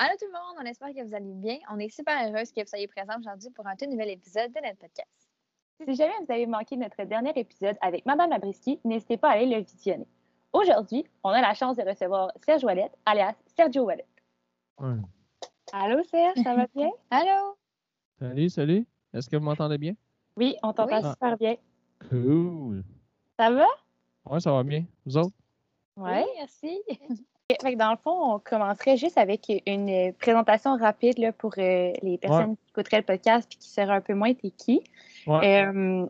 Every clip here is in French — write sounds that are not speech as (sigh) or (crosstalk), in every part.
Allô tout le monde, on espère que vous allez bien. On est super heureuse que vous soyez présents aujourd'hui pour un tout nouvel épisode de notre podcast. Si jamais vous avez manqué notre dernier épisode avec Madame Labriski, n'hésitez pas à aller le visionner. Aujourd'hui, on a la chance de recevoir Serge Wallet, alias Sergio Wallet. Allô Serge, ça va (laughs) bien? Allô? Salut, salut. Est-ce que vous m'entendez bien? Oui, on t'entend Oui. super bien. Cool. Ça va? Ouais, ça va bien. Vous autres? Oui. Oui, merci. (laughs) Fait que dans le fond, on commencerait juste avec une présentation rapide là, pour euh, les personnes qui écouteraient le podcast puis qui sauraient un peu moins t'es qui. Ouais. Euh,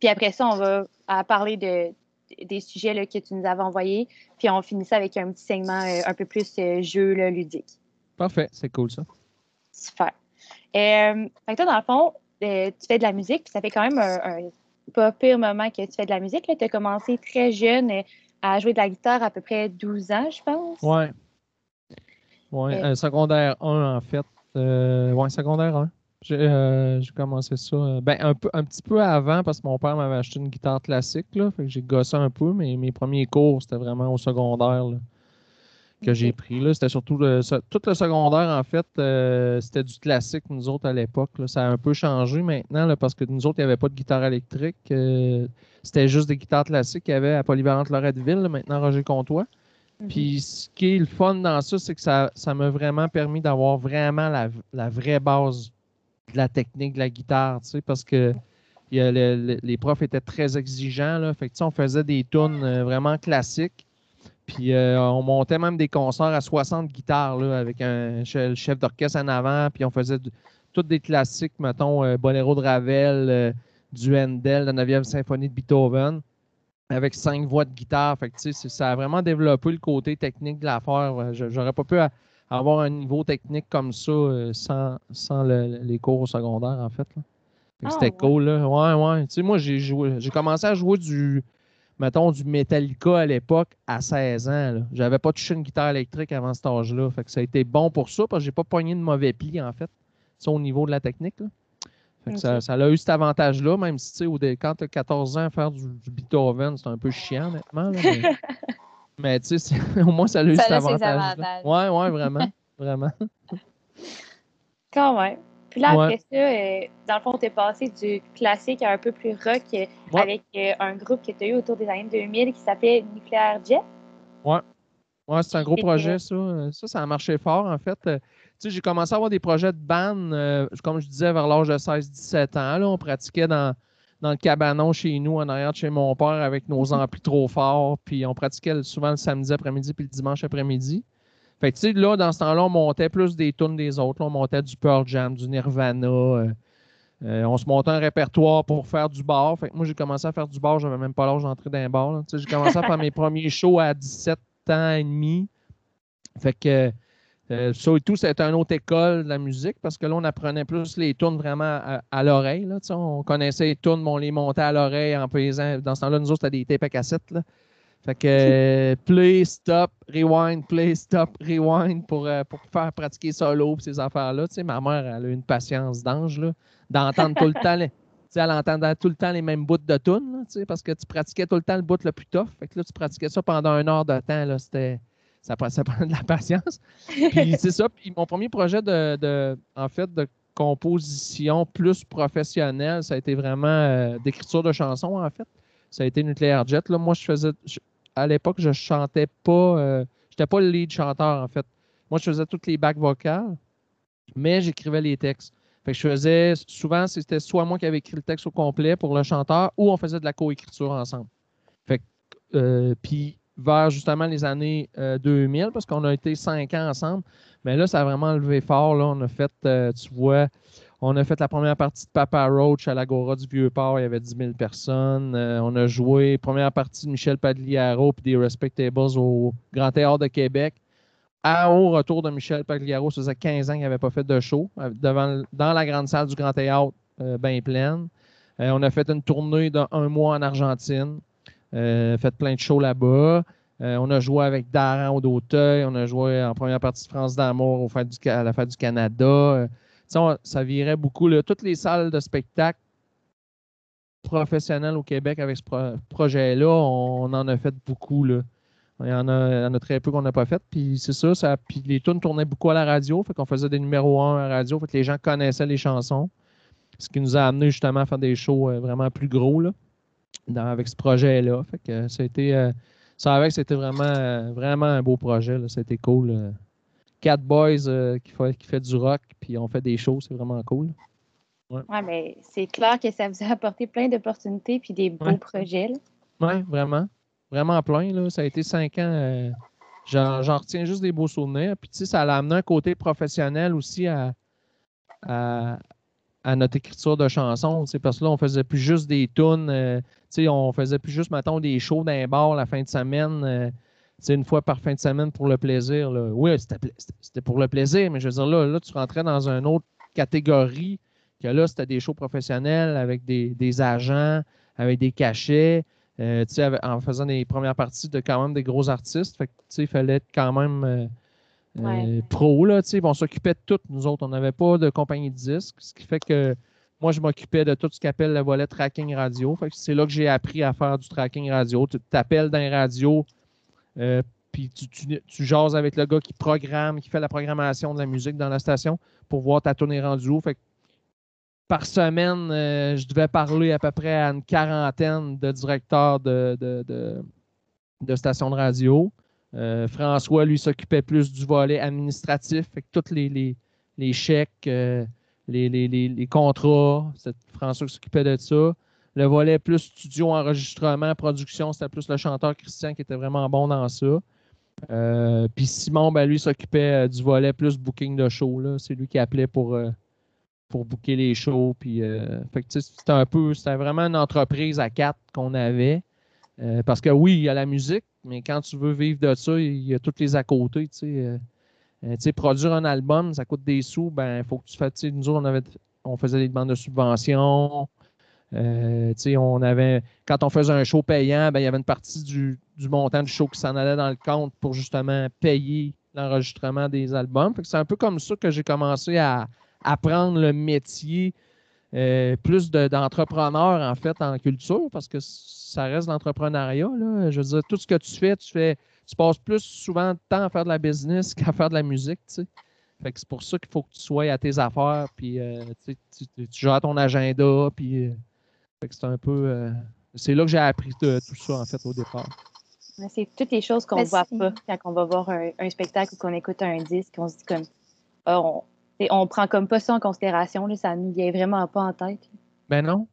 puis après ça, on va à parler de, des sujets là, que tu nous avais envoyés. Puis on finit ça avec un petit segment euh, un peu plus jeu là, ludique. Parfait, c'est cool ça. Super. Fait que toi, dans le fond, tu fais de la musique, puis ça fait quand même un, un pas pire moment que tu fais de la musique. Tu as commencé très jeune à jouer de la guitare à peu près 12 ans, je pense. Ouais. Ouais, Euh, euh, secondaire 1 en fait. Euh, ouais, secondaire 1. J'ai euh, commencé ça euh, ben, un, peu, un petit peu avant parce que mon père m'avait acheté une guitare classique. Là, fait que j'ai gossé un peu, mais mes premiers cours, c'était vraiment au secondaire là, que j'ai pris. Là. C'était surtout le, tout le secondaire, en fait, euh, c'était du classique, nous autres, à l'époque. Ça a un peu changé maintenant là, parce que nous autres, il n'y avait pas de guitare électrique. euh, c'était juste des guitares classiques qu'il y avait à Polyvalente Loretteville, là, maintenant Roger Comtois. Mhm. Puis ce qui est le fun dans ça, c'est que ça ça m'a vraiment permis d'avoir vraiment la, la vraie base de la technique de la guitare, tu sais, parce que il y a le- le- les profs étaient très exigeants, là. Fait que, tu sais, on faisait des tunes euh, vraiment classiques. Puis euh, on montait même des concerts à 60 guitares, là, avec un chef d'orchestre en avant. Puis on faisait toutes des classiques, mettons, euh, Boléro de Ravel, euh, du Handel, la 9e symphonie de Beethoven avec cinq voix de guitare. Fait que, ça a vraiment développé le côté technique de l'affaire. J'aurais pas pu avoir un niveau technique comme ça euh, sans, sans le- les cours au secondaire, en fait. là. Ah, C'était cool, là. Ouais, ouais. Tu sais, moi, j'ai joué, j'ai commencé à jouer du, mettons, du Metallica à l'époque à 16 ans. J'avais pas touché une guitare électrique avant cet âge-là. Fait que ça a été bon pour ça, parce que j'ai pas pogné de mauvais plis, en fait. Ça, au niveau de la technique, là. Fait que ça, a eu cet avantage-là, même si, tu sais, quand tu as 14 ans, faire du, du Beethoven, c'est un peu chiant, honnêtement. là, mais (laughs) mais, tu sais, au moins, ça a eu Ça cet avantage-là. Ouais, ouais, vraiment. vraiment. Quand même. Puis là, Ouais. après ça, euh, dans le fond, tu es passé du classique à un peu plus rock euh, Ouais. avec euh, un groupe que tu as eu autour des années 2000 qui s'appelait Nuclear Jet. Ouais, c'est un gros Et projet, ça. Ça, ça a marché fort, en fait. Tu sais, j'ai commencé à avoir des projets de band, euh, comme je disais, vers l'âge de 16-17 ans. Là, on pratiquait dans, dans le cabanon chez nous, en arrière de chez mon père, avec nos amplis trop forts. Puis on pratiquait souvent le samedi après-midi puis le dimanche après-midi. Fait tu sais, là, dans ce temps-là, on montait plus des tunes des autres. on montait du Pearl Jam, du Nirvana. euh, euh, on se montait un répertoire pour faire du bar. Fait que moi, j'ai commencé à faire du bar. J'avais même pas l'âge d'entrer dans un bar. J'ai commencé à faire mes premiers shows à 17 ans et demi. Fait que euh, ça et tout, c'était une autre école de la musique parce que là, on apprenait plus les tunes vraiment à, à l'oreille. On connaissait les tunes, mais on les montait à l'oreille en pesant. Dans ce temps-là, nous autres, c'était des tapes à. Fait que euh, play, stop, rewind, play, stop, rewind pour, euh, pour faire pratiquer solo et ces affaires-là. Tu sais, ma mère, elle a une patience d'ange là, d'entendre tout le (laughs) temps. les- tu sais, elle entendait tout le temps les mêmes bouts de tunes, là, tu sais, parce que tu pratiquais tout le temps le bout le plus tough. Fait que là, tu pratiquais ça pendant une heure de temps. Là, c'était, ça, ça (laughs) prend de la patience. Puis c'est ça. Puis mon premier projet de, de- en fait, de composition plus professionnelle, ça a été vraiment euh, d'écriture de chansons, en fait. Ça a été Nuclear Jet. Là, moi, je faisais. je- à l'époque, je chantais pas. euh, J'étais pas le lead chanteur, en fait. Moi, je faisais toutes les bacs vocales, mais j'écrivais les textes. Fait que je faisais. Souvent, c'était soit moi qui avais écrit le texte au complet pour le chanteur, ou on faisait de la coécriture ensemble. Fait que, euh, puis vers justement les années euh, 2000, parce qu'on a été cinq ans ensemble, mais là, ça a vraiment levé fort. Là. On a fait, euh, tu vois, on a fait la première partie de Papa Roach à l'Agora du Vieux-Port. Il y avait 10 000 personnes. Euh, on a joué première partie de Michel Pagliaro puis des Respectables au Grand Théâtre de Québec. À, au retour de Michel Pagliaro, ça faisait 15 ans qu'il n'avait pas fait de show euh, devant, dans la grande salle du Grand Théâtre, euh, bien pleine. On a fait une tournée d'un mois en Argentine. Fait plein de shows là-bas. On a joué avec Daran au d'Auteuil. On a joué en première partie de France d'Amour à la du Canada. Ça virait beaucoup. là. Toutes les salles de spectacle professionnelles au Québec avec ce pro- projet-là, on, en a fait beaucoup. Là. Il y en a, il y en a très peu qu'on n'a pas fait. Puis c'est ça, ça. Puis les tunes tournaient beaucoup à la radio. Fait qu'on faisait des numéros 1 à la radio. Fait que les gens connaissaient les chansons. Ce qui nous a amené justement à faire des shows euh, vraiment plus gros là, avec ce projet-là. Fait que ça a été. euh, ça c'était vraiment, euh, vraiment un beau projet. C'était cool. Quatre boys euh, qui, fait, qui fait du rock, puis on fait des shows, c'est vraiment cool. Ouais, mais c'est clair que ça vous a apporté plein d'opportunités puis des beaux Ouais. projets. là. Oui, vraiment. Vraiment plein. Là. Ça a été cinq ans. euh, j'en, retiens juste des beaux souvenirs. Puis, tu sais, ça a amené un côté professionnel aussi à, à, à notre écriture de chansons. tu sais, Parce que là, on faisait plus juste des tunes. euh, tu sais, on faisait plus juste, mettons, des shows dans les bars la fin de semaine. Sais, une fois par fin de semaine pour le plaisir. là. Oui, c'était, pour le plaisir, mais je veux dire, là, là, tu rentrais dans une autre catégorie que là, c'était des shows professionnels avec des, des agents, avec des cachets. Euh, avec- en faisant des premières parties de quand même des gros artistes. Fait que, il fallait être quand même euh, euh, Ouais. pro, là, tu sais. On s'occupait de tout, nous autres. On n'avait pas de compagnie de disques, ce qui fait que moi, je m'occupais de tout ce qu'appelle le volet tracking radio. Fait que c'est là que j'ai appris à faire du tracking radio. Tu t'appelles dans les radios, euh, puis tu, tu, jases avec le gars qui programme, qui fait la programmation de la musique dans la station pour voir ta tournée rendue où. Par semaine, euh, je devais parler à peu près à une quarantaine de directeurs de, stations de radio. Euh, François, lui, s'occupait plus du volet administratif, fait tous les, chèques, les- les contrats, c'est François qui s'occupait de ça. Le volet plus studio, enregistrement, production, c'était plus le chanteur Christian qui était vraiment bon dans ça. Euh, Puis Simon, ben, lui, s'occupait euh, du volet plus booking de show. C'est lui qui appelait pour, euh, pour booker les shows. C'était un peu, c'était vraiment une entreprise à quatre qu'on avait. Parce que oui, il y a la musique, mais quand tu veux vivre de ça, il y a toutes les à côté. Produire un album, ça coûte des sous. Ben, faut que tu fasses. Nous on, faisait des demandes de subventions. Euh, on avait, quand on faisait un show payant, ben, il y avait une partie du, montant du show qui s'en allait dans le compte pour justement payer l'enregistrement des albums. C'est un peu comme ça que j'ai commencé à apprendre le métier euh, plus de- d'entrepreneur en fait en culture parce que ça reste l'entrepreneuriat. Je veux dire, tout ce que tu fais, tu fais, tu passes plus souvent de temps à faire de la business (laughs) qu'à faire de la musique. Fait que c'est pour ça qu'il faut que tu sois à tes affaires, puis euh, tu, tu, tu- gères ton agenda, puis c'est un peu. euh, c'est là que j'ai appris de- tout ça en fait au départ. Mais C'est toutes les choses qu'on ne voit c'est- pas quand on va voir un, un spectacle ou qu'on écoute un disque, on se dit comme ah, on, prend comme pas ça en considération, là, ça nous vient vraiment pas en tête. Ben non.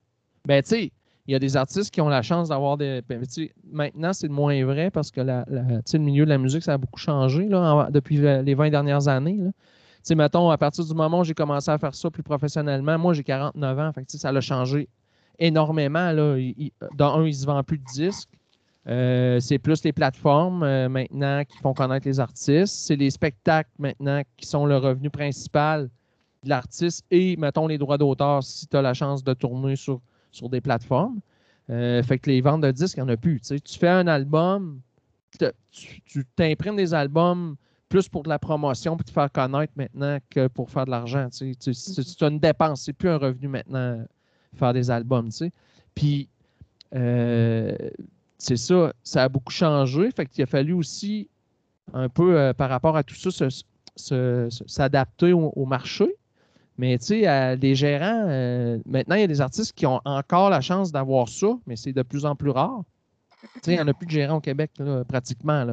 Ben tu sais, il y a des artistes qui ont la chance d'avoir des. ben, maintenant, c'est moins vrai parce que la, la- tu sais, le milieu de la musique, ça a beaucoup changé là, en- depuis le- les 20 dernières années. là. Tu sais, mettons, à partir du moment où j'ai commencé à faire ça plus professionnellement, moi, j'ai 49 ans. Fait que, tu sais, ça a changé énormément. Là. Dans un, il se vend plus de disques. Euh, c'est plus les plateformes euh, maintenant qui font connaître les artistes. C'est les spectacles maintenant qui sont le revenu principal de l'artiste et, mettons, les droits d'auteur si tu as la chance de tourner sur, sur des plateformes. Euh, fait que les ventes de disques, il n'y en a plus. tu fais un album, tu t'imprimes des albums plus pour de la promotion pour te faire connaître maintenant que pour faire de l'argent. c'est une dépense, c'est plus un revenu maintenant faire des albums. tu sais. Puis, euh, c'est ça, ça a beaucoup changé. Fait qu'il a fallu aussi, un peu euh, par rapport à tout ça, s'adapter au, marché. Mais tu sais, les gérants, euh, maintenant, il y a des artistes qui ont encore la chance d'avoir ça, mais c'est de plus en plus rare. Tu sais, il n'y en a plus de gérants au Québec, pratiquement.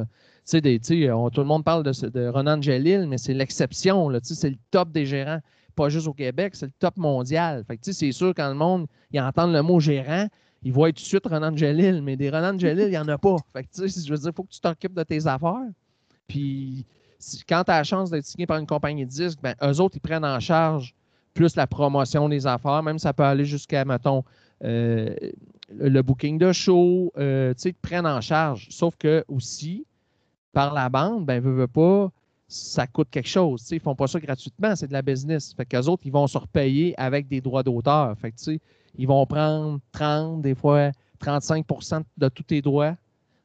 Tu sais, tout le monde parle de, de Ronan Gelil, mais c'est l'exception. Tu sais, C'est le top des gérants, pas juste au Québec, c'est le top mondial. Fait que, c'est sûr, quand le monde il entend le mot gérant, il voit tout de suite Ronan Gelil, mais des Ronan Gelil, il n'y en a pas. Fait que, je veux dire, il faut que tu t'occupes de tes affaires. Puis, quand tu as la chance d'être signé par une compagnie de disques, ben, eux autres, ils prennent en charge plus la promotion des affaires. Même ça peut aller jusqu'à, mettons, euh, le booking de show. euh, tu sais, ils te prennent en charge. Sauf que aussi, par la bande, ben, veut, veut pas, ça coûte quelque chose. Ils font pas ça gratuitement, c'est de la business. Fait qu'eux autres, ils vont se repayer avec des droits d'auteur. Fait que, ils vont prendre 30, des fois 35% de tous tes droits.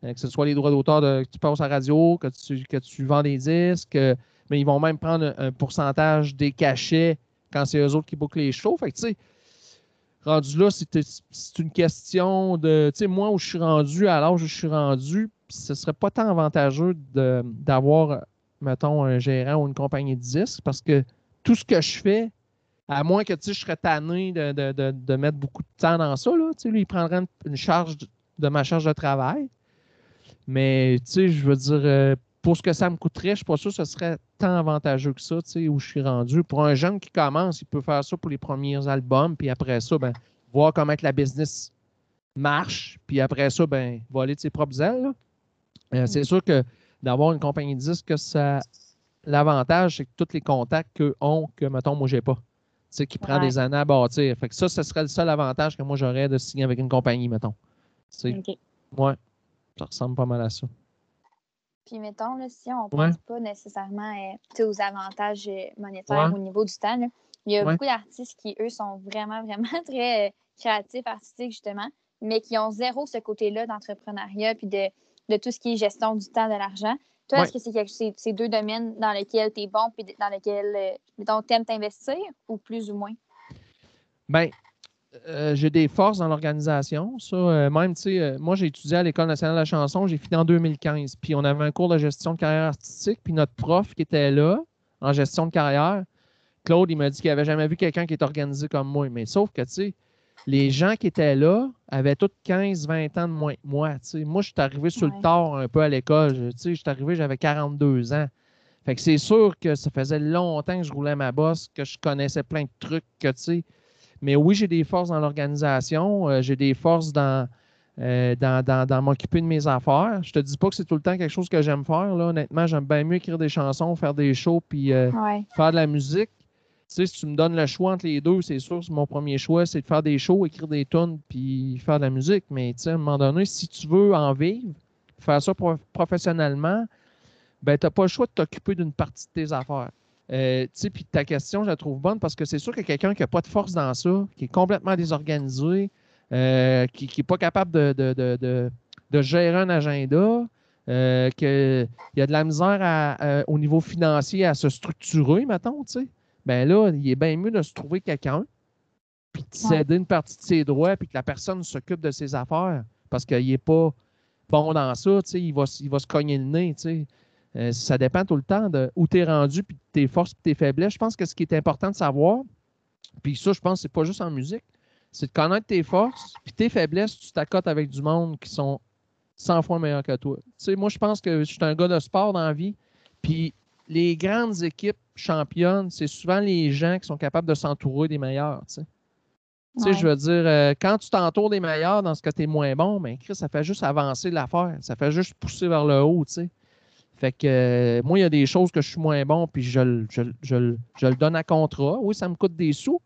Euh, que ce soit les droits d'auteur que tu passes à la radio, que tu, que tu vends des disques, mais ils vont même prendre un, pourcentage des cachets quand c'est eux autres qui bookent les shows. Fait que, tu sais, rendu là, c'est une question de, moi où je suis rendu, à l'âge où je suis rendu, ce serait pas tant avantageux d'avoir, mettons, un gérant ou une compagnie de disques parce que tout ce que je fais, à moins que je serais tanné de, de- de- de mettre beaucoup de temps dans ça, là, lui, il prendrait une, une charge de, ma charge de travail. Mais je veux dire, euh, pour ce que ça me coûterait, je suis pas sûr que ce serait tant avantageux que ça, où je suis rendu. Pour un jeune qui commence, il peut faire ça pour les premiers albums, puis après ça, ben, voir comment que la business marche, puis après ça, ben, voler de ses propres ailes. Euh, C'est sûr que d'avoir une compagnie de disques, ça, l'avantage, c'est que tous les contacts qu'eux ont, que, mettons, moi, j'ai pas. Tu sais, qui prend Ouais. des années à bâtir. Fait que ça, ce serait le seul avantage que moi, j'aurais de signer avec une compagnie, mettons. Tu sais, OK. ouais, ça ressemble pas mal à ça. Puis mettons, là, si on Ouais. pense pas nécessairement euh, aux avantages euh, monétaires Ouais. au niveau du temps, là, il y a beaucoup d'artistes qui, eux, sont vraiment, vraiment (laughs) très euh, créatifs, artistiques, justement, mais qui ont zéro ce côté-là d'entrepreneuriat puis de, de tout ce qui est gestion du temps, de l'argent. Toi, Ouais. est-ce que c'est quelque- c'est deux domaines dans lesquels tu es bon puis dans lesquels, euh, tu aimes t'investir ou plus ou moins? Ben, euh, j'ai des forces dans l'organisation. Ça, euh, même, tu sais, euh, moi, j'ai étudié à l'École nationale de la chanson, j'ai fini en 2015. Puis on avait un cours de gestion de carrière artistique. Puis notre prof qui était là, en gestion de carrière, Claude, il m'a dit qu'il n'avait jamais vu quelqu'un qui est organisé comme moi. Mais sauf que, tu sais, les gens qui étaient là avaient tous 15, 20 ans de moins que moi. Moi, je suis arrivé sur le tard un peu à l'école. Je- suis arrivé, j'avais 42 ans. Fait que c'est sûr que ça faisait longtemps que je roulais ma bosse, que je connaissais plein de trucs, que tu sais. Mais oui, j'ai des forces dans l'organisation, euh, j'ai des forces dans, euh, dans, dans- dans m'occuper de mes affaires. Je te dis pas que c'est tout le temps quelque chose que j'aime faire. Là. Honnêtement, j'aime bien mieux écrire des chansons, faire des shows, puis euh, Ouais. faire de la musique. Si tu me donnes le choix entre les deux, c'est sûr, c'est mon premier choix, c'est de faire des shows, écrire des tunes, puis faire de la musique. Mais à un moment donné, si tu veux en vivre, faire ça pro- professionnellement, ben, tu n'as pas le choix de t'occuper d'une partie de tes affaires. Euh, puis ta question, je la trouve bonne parce que c'est sûr que quelqu'un qui n'a pas de force dans ça, qui est complètement désorganisé, euh, qui n'est pas capable de, de, de, de- gérer un agenda, euh, qu'il y a de la misère à- au niveau financier à se structurer, mettons, tu sais, ben là, il est bien mieux de se trouver quelqu'un, puis de céder une partie de ses droits, puis que la personne s'occupe de ses affaires, parce qu'il n'est pas bon dans ça, tu sais, il va, il va se cogner le nez, tu sais. Euh, ça dépend tout le temps de où tu es rendu, puis de tes forces, puis tes faiblesses. Je pense que ce qui est important de savoir, puis ça, je pense que c'est pas juste en musique, c'est de connaître tes forces, puis tes faiblesses, tu t'accotes avec du monde qui sont 100 fois meilleurs que toi. Tu sais, moi, je pense que je suis un gars de sport dans la vie, puis les grandes équipes championnes, c'est souvent les gens qui sont capables de s'entourer des meilleurs, tu sais. Tu sais, Ouais. je veux dire, euh, quand tu t'entoures des meilleurs dans ce que tu es moins bon, ben, Chris, ça fait juste avancer l'affaire. Ça fait juste pousser vers le haut, tu sais. Fait que euh, moi, il y a des choses que je suis moins bon, puis je, le- je, le- je le- je le donne à contrat. Oui, ça me coûte des sous,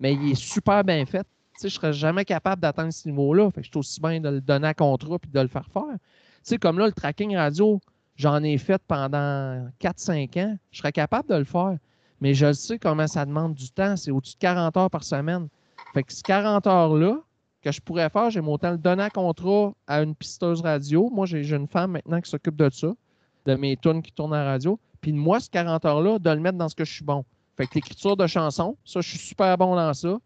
mais il est super bien fait. Tu sais, je serais jamais capable d'atteindre ce niveau-là. Fait que je suis aussi bien de le donner à contrat puis de le faire faire. Tu sais, comme là, le tracking radio, j'en ai fait pendant 4-5 ans. Je serais capable de le faire. Mais je le sais comment ça demande du temps. C'est au-dessus de 40 heures par semaine. Fait que ces 40 heures-là que je pourrais faire, j'aime autant le donner à contrat à une pisteuse radio. Moi, j'ai une femme maintenant qui s'occupe de ça, de mes tunes qui tournent à radio. Puis moi, ces 40 heures-là, de le mettre dans ce que je suis bon. Fait que l'écriture de chansons, ça, je suis super bon dans ça.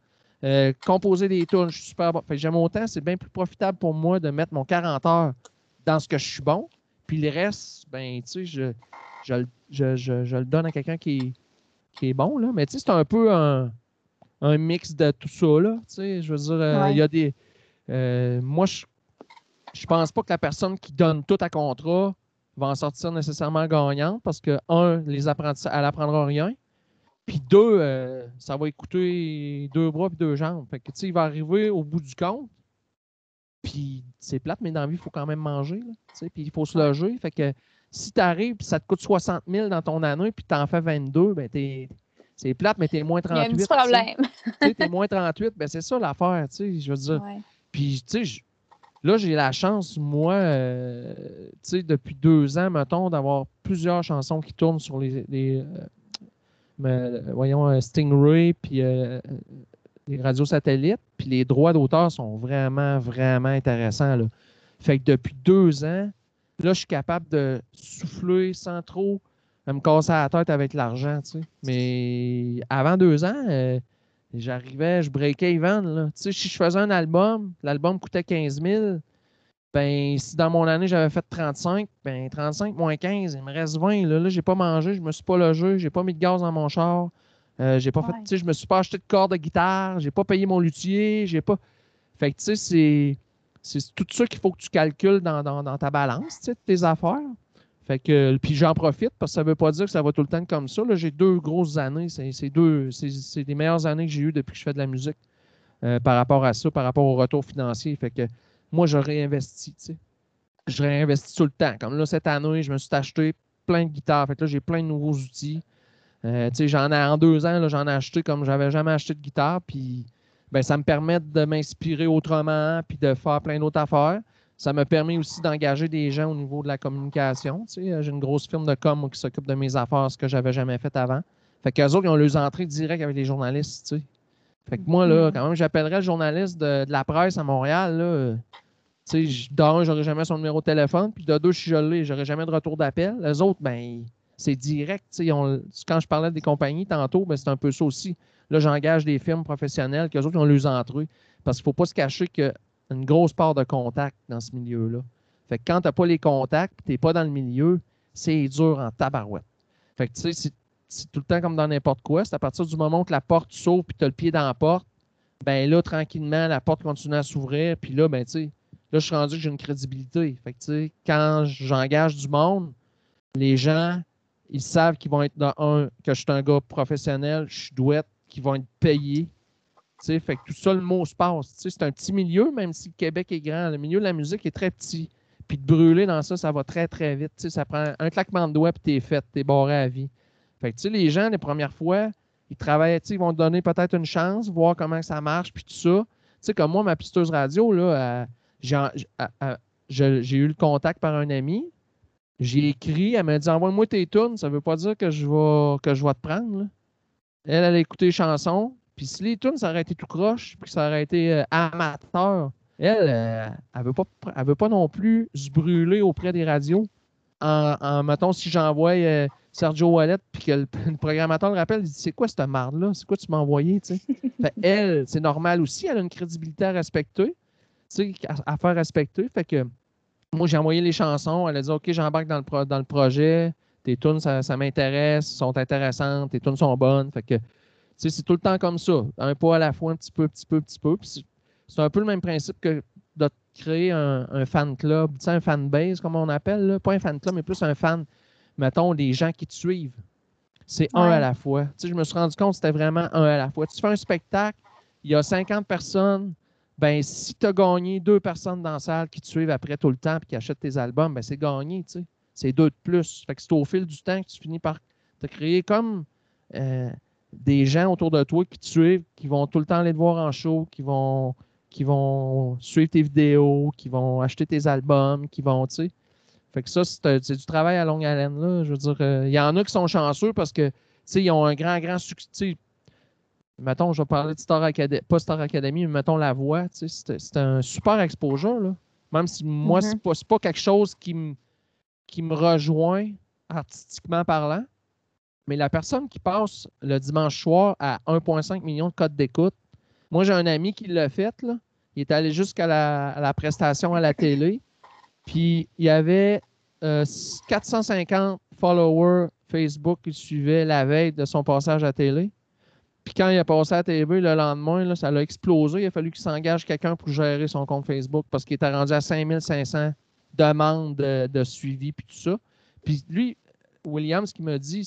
Euh, composer des tunes, je suis super bon. Fait que j'aime autant, c'est bien plus profitable pour moi de mettre mon 40 heures dans ce que je suis bon. Puis le reste, ben, tu sais, je, je, le- je, je- je le donne à quelqu'un qui est, qui est bon, là. Mais tu sais, c'est un peu un, un mix de tout ça, là. Tu sais, je veux dire, euh, il y a des... euh, moi, je, je pense pas que la personne qui donne tout à contrat va en sortir nécessairement gagnante parce que, un, les apprentissages, elle apprendra rien. Puis deux, euh, ça va écouter deux bras et deux jambes. Fait que, tu sais, il va arriver au bout du compte. Puis c'est plate, mais dans la vie, il faut quand même manger. là, puis il faut se loger. Fait que si tu arrives et ça te coûte 60 000 dans ton année puis tu en fais 22, ben t'es- c'est plate, mais tu es moins Il y a 38. un petit tu sais. problème. Tu sais, t'es moins 38, ben c'est ça l'affaire, tu sais, je veux dire. Ouais. Puis, tu sais, là, j'ai la chance, moi, euh, tu sais, depuis deux ans, mettons, d'avoir plusieurs chansons qui tournent sur les, les, euh, voyons, euh, Stingray, puis euh, les radios satellites, puis les droits d'auteur sont vraiment, vraiment intéressants, là. Fait que depuis deux ans, là, je suis capable de souffler sans trop me casser la tête avec l'argent, tu sais. Mais avant deux ans, euh, J'arrivais, je breakais even. Là. Tu sais, si je faisais un album, l'album coûtait 15 000, ben, si dans mon année, j'avais fait 35, ben 35 moins 15, il me reste 20. Là, là j'ai pas mangé, je me suis pas logé, j'ai pas mis de gaz dans mon char. Euh, j'ai pas fait, tu sais, je me suis pas acheté de corps de guitare, j'ai pas payé mon luthier, j'ai pas. Fait que, tu sais, c'est, c'est tout ça qu'il faut que tu calcules dans, dans, ta balance, tu sais, tes affaires. Fait que, puis j'en profite parce que ça veut pas dire que ça va tout le temps comme ça. Là, j'ai deux grosses années, c'est, deux, c'est, c'est les meilleures années que j'ai eues depuis que je fais de la musique euh, par rapport à ça, par rapport au retour financier. Fait que, moi, je réinvestis, tu sais. Je réinvestis tout le temps. Comme là, cette année, je me suis acheté plein de guitares. Fait que là, j'ai plein de nouveaux outils. Euh, j'en ai en deux ans, j'en ai acheté comme j'avais jamais acheté de guitare. Puis, ben, ça me permet de m'inspirer autrement, puis de faire plein d'autres affaires. Ça me permet aussi d'engager des gens au niveau de la communication. J'ai une grosse firme de com qui s'occupe de mes affaires, ce que j'avais jamais fait avant. Fait qu'eux autres, ils ont leurs entrées directes avec les journalistes. Fait que moi, là, mm-hmm. quand même, j'appellerais le journaliste de, la presse à Montréal, là. D'un, j'aurais jamais son numéro de téléphone, puis de deux, si je l'ai, j'aurais jamais de retour d'appel. Les autres, ben, c'est direct. quand je parlais des compagnies tantôt, ben, c'est un peu ça aussi. Là, j'engage des firmes professionnelles qui autres ont leurs entrées. Parce qu'il ne faut pas se cacher qu'il y a une grosse part de contact dans ce milieu-là. Fait que quand tu n'as pas les contacts, tu n'es pas dans le milieu, c'est dur en tabarouette. Fait que tu sais, c'est tout le temps comme dans n'importe quoi. C'est à partir du moment où la porte s'ouvre et tu as le pied dans la porte, ben là, tranquillement, la porte continue à s'ouvrir. Puis là, ben, tu sais, là, je suis rendu que j'ai une crédibilité. Fait que, quand j'engage du monde, les gens, ils savent qu'ils vont être dans un, que je suis un gars professionnel, je suis douette, qu'ils vont être payés. Tu sais, fait que tout ça, le mot se passe. Tu sais, c'est un petit milieu, même si le Québec est grand. Le milieu de la musique est très petit. Puis de brûler dans ça, ça va très, très vite. Tu sais, ça prend un claquement de doigts, puis t'es fait, t'es barré à vie. Fait que, tu sais, les gens, les premières fois, ils travaillent, ils vont te donner peut-être une chance, voir comment ça marche, puis tout ça. Tu sais, comme moi, ma pisteuse radio, là, j'ai eu le contact par un ami. J'ai écrit, elle m'a dit Envoie-moi tes tunes, ça veut pas dire que je vais, que je vais te prendre. Elle, elle a écouté les chansons, puis si les tunes, ça aurait été tout croche, puis ça aurait été euh, amateur, elle, euh, elle, veut pas, elle veut pas non plus se brûler auprès des radios. En, en mettons, si j'envoie. Euh, Sergio Wallet, puis que le, (laughs) programmateur le rappelle, il dit C'est quoi cette marde-là? C'est quoi tu m'as envoyé (laughs) Elle, c'est normal aussi, elle a une crédibilité à respecter, à, à, faire respecter. Fait que moi, j'ai envoyé les chansons, elle a dit Ok, j'embarque dans le, dans le projet, tes tunes, ça, m'intéresse, sont intéressantes, tes tunes sont bonnes. Fait que c'est tout le temps comme ça, un pas à la fois, un petit peu, petit peu, petit peu. c'est un peu le même principe que de créer un, fan club, un fan base, comme on appelle, pas un fan club, mais plus un fan mettons, les gens qui te suivent. C'est un à la fois. Tu sais, je me suis rendu compte que c'était vraiment un à la fois. Tu fais un spectacle, il y a 50 personnes, ben si tu as gagné deux personnes dans la salle qui te suivent après tout le temps et qui achètent tes albums, ben c'est gagné, tu sais. C'est deux de plus. Fait que c'est au fil du temps que tu finis par te créer comme euh, des gens autour de toi qui te suivent, qui vont tout le temps aller te voir en show, qui vont, qui vont suivre tes vidéos, qui vont acheter tes albums, qui vont, tu sais. Fait que ça, c'est du travail à longue haleine. Là. Je veux dire, euh, il y en a qui sont chanceux parce que ils ont un grand, grand succès. Mettons, je vais parler de Star Academy, pas Star Academy, mais mettons La Voix. C'est un super exposure. Là. Même si moi, mm-hmm. c'est pas, quelque chose qui me qui me rejoint artistiquement parlant. Mais la personne qui passe le dimanche soir à 1,5 million de codes d'écoute, moi, j'ai un ami qui l'a fait. Là. Il est allé jusqu'à la prestation à la télé. Puis il y avait 450 euh, followers Facebook qui suivaient la veille de son passage à télé. Puis quand il a passé à télé le lendemain, là, ça l'a explosé. Il a fallu qu'il s'engage quelqu'un pour gérer son compte Facebook parce qu'il était rendu à 5500 demandes de, suivi puis tout ça. Puis lui, Williams, ce qu'il m'a dit,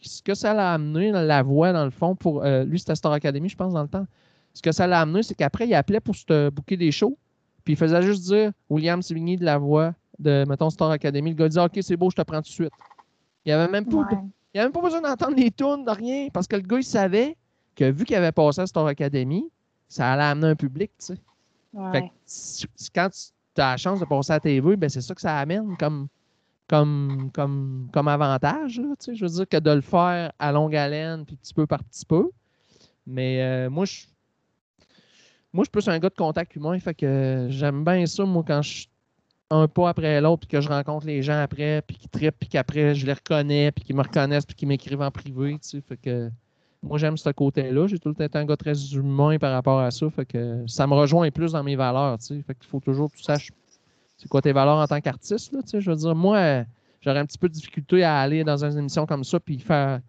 ce que ça l'a amené, la voix, dans le fond, pour euh, lui, c'était Star Academy, je pense, dans le temps. Ce que ça l'a amené, c'est qu'après, il appelait pour se booker des shows. Puis il faisait juste dire William Sévigny de la voix de, mettons, Star Academy. Le gars disait OK, c'est beau, je te prends tout de suite. Il avait même pas, il avait même pas besoin d'entendre les tunes, de rien, parce que le gars, il savait que vu qu'il avait passé à Star Academy, ça allait amener un public, tu sais. Fait que, quand tu as la chance de passer à la TV, ben c'est ça que ça amène comme, comme, comme, comme avantage, là, tu sais. Je veux dire que de le faire à longue haleine, puis petit peu par petit peu. Mais euh, moi, je moi, je suis plus un gars de contact humain, fait que j'aime bien ça, moi, quand je suis un pas après l'autre, puis que je rencontre les gens après, puis qu'ils trippent, puis qu'après, je les reconnais, puis qu'ils me reconnaissent, puis qu'ils m'écrivent en privé, tu sais, fait que moi, j'aime ce côté-là. J'ai tout le temps été un gars très humain par rapport à ça, fait que ça me rejoint plus dans mes valeurs, tu sais, fait qu'il faut toujours que tu saches c'est quoi tes valeurs en tant qu'artiste, je veux dire, moi, j'aurais un petit peu de difficulté à aller dans une émission comme ça puis faire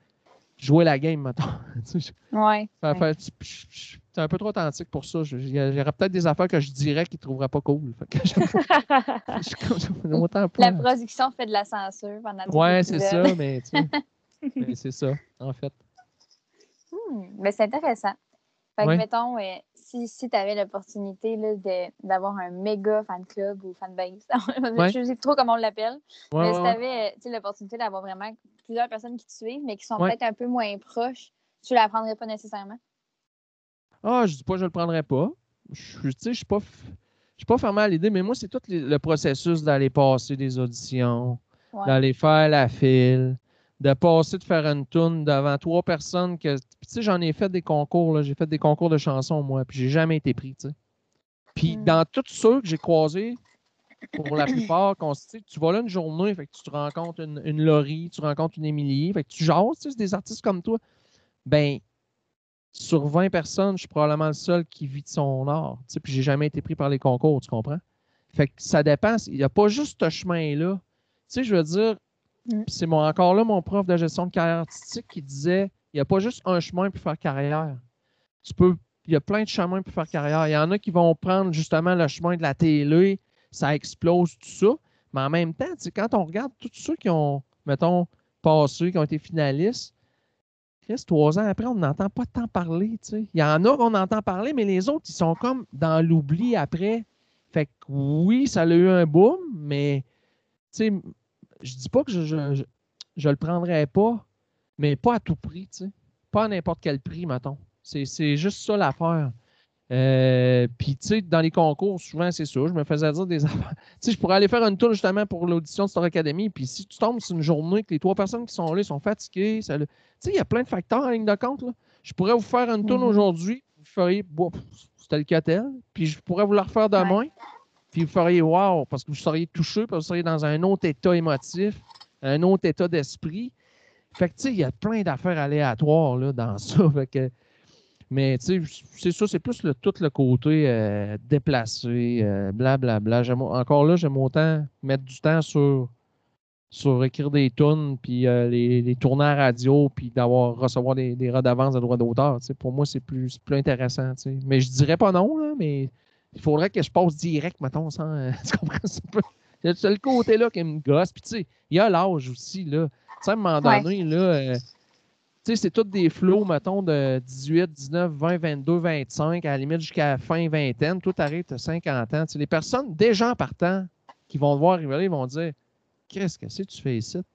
jouer la game, (laughs) sais, Ouais. c'est un peu trop authentique pour ça. Je- Il y aurait peut-être des affaires que je dirais qu'ils ne trouveraient pas cool. Fait que je-. (laughs) La production fait de la censure pendant Ouais, c'est ça, mais (laughs) mais c'est ça, en fait. Hmm, mais c'est intéressant. Fait que, mettons, euh, si, si tu avais l'opportunité d'avoir un méga fan club ou fan base, (laughs) Ouais. je ne sais trop comment on l'appelle, mais si ouais. tu avais l'opportunité d'avoir vraiment plusieurs personnes qui te suivent, mais qui sont peut-être un peu moins proches, tu ne la prendrais pas nécessairement? Ah, je dis pas que je le prendrais pas. Je sais, je suis pas, je suis pas fermé à l'idée, mais moi, c'est tout les- le processus d'aller passer des auditions, d'aller faire la file, de passer de faire une tourne devant trois personnes que. Tu sais, j'en ai fait des concours, là. J'ai fait des concours de chansons, moi, puis j'ai jamais été pris, tu sais. Puis Mm. dans tous ceux que j'ai croisés, pour la plupart, qu'on tu vas là une journée, fait que tu te rencontres une, une Laurie, tu rencontres une Émilie, fait que tu jases, tu sais, des artistes comme toi. Ben, sur 20 personnes, je suis probablement le seul qui vit de son art. Tu sais, puis j'ai jamais été pris par les concours, tu comprends? Fait que ça dépend. Il n'y a pas juste ce chemin-là. Tu sais, je veux dire, Mm. c'est mon, encore là mon prof de gestion de carrière artistique qui disait il n'y a pas juste un chemin pour faire carrière. Tu peux. Il y a plein de chemins pour faire carrière. Il y en a qui vont prendre justement le chemin de la télé, ça explose, tout ça. Mais en même temps, quand on regarde tous ceux qui ont, mettons, passé, qui ont été finalistes, Chris, trois ans après, on n'entend pas tant parler. Il y en a qu'on entend parler, mais les autres, ils sont comme dans l'oubli après. Fait que oui, ça a eu un boom, mais je dis pas que je, je, je, je le prendrais pas, mais pas à tout prix, tu sais. Pas à n'importe quel prix, mettons. C'est c'est juste ça l'affaire. Euh, Puis, tu sais, dans les concours, souvent, c'est ça. Je me faisais dire des (laughs) affaires. Tu sais, je pourrais aller faire une tour justement pour l'audition de Star Academy. Puis, si tu tombes sur une journée que les trois personnes qui sont là sont fatiguées, ça le- tu sais, il y a plein de facteurs en ligne de compte. Là. Je pourrais vous faire une tourne Mhm. aujourd'hui. Vous feriez, bon, c'était le catel. Puis, je pourrais vous la refaire demain. Puis, vous feriez, wow, parce que vous seriez touché, parce que vous seriez dans un autre état émotif, un autre état d'esprit. Fait que, tu sais, il y a plein d'affaires aléatoires là, dans ça. (laughs) Mais, tu sais, c'est ça, c'est plus le, tout le côté euh, déplacé, euh, blablabla. J'aime- encore là, j'aime autant mettre du temps sur, sur écrire des tunes, puis euh, les, les tourner radio, puis d'avoir recevoir des, des redevances de droits d'auteur. Pour moi, c'est plus, plus intéressant. Mais je dirais pas non, là, mais il faudrait que je passe direct, mettons, sans. euh, (laughs) tu comprends? C'est le côté-là qui me gosse. Puis, tu sais, il y a l'âge aussi, là. Tu sais, à un moment Ouais. donné, là. euh, tu sais, c'est tous des flots, mettons, de 18, 19, 20, 22, 25, à la limite jusqu'à fin vingtaine. Tout arrive, à 50 ans. Tu sais, les personnes, des gens partant, qui vont te voir arriver là, ils vont dire Qu'est-ce que c'est que tu fais ici? Tu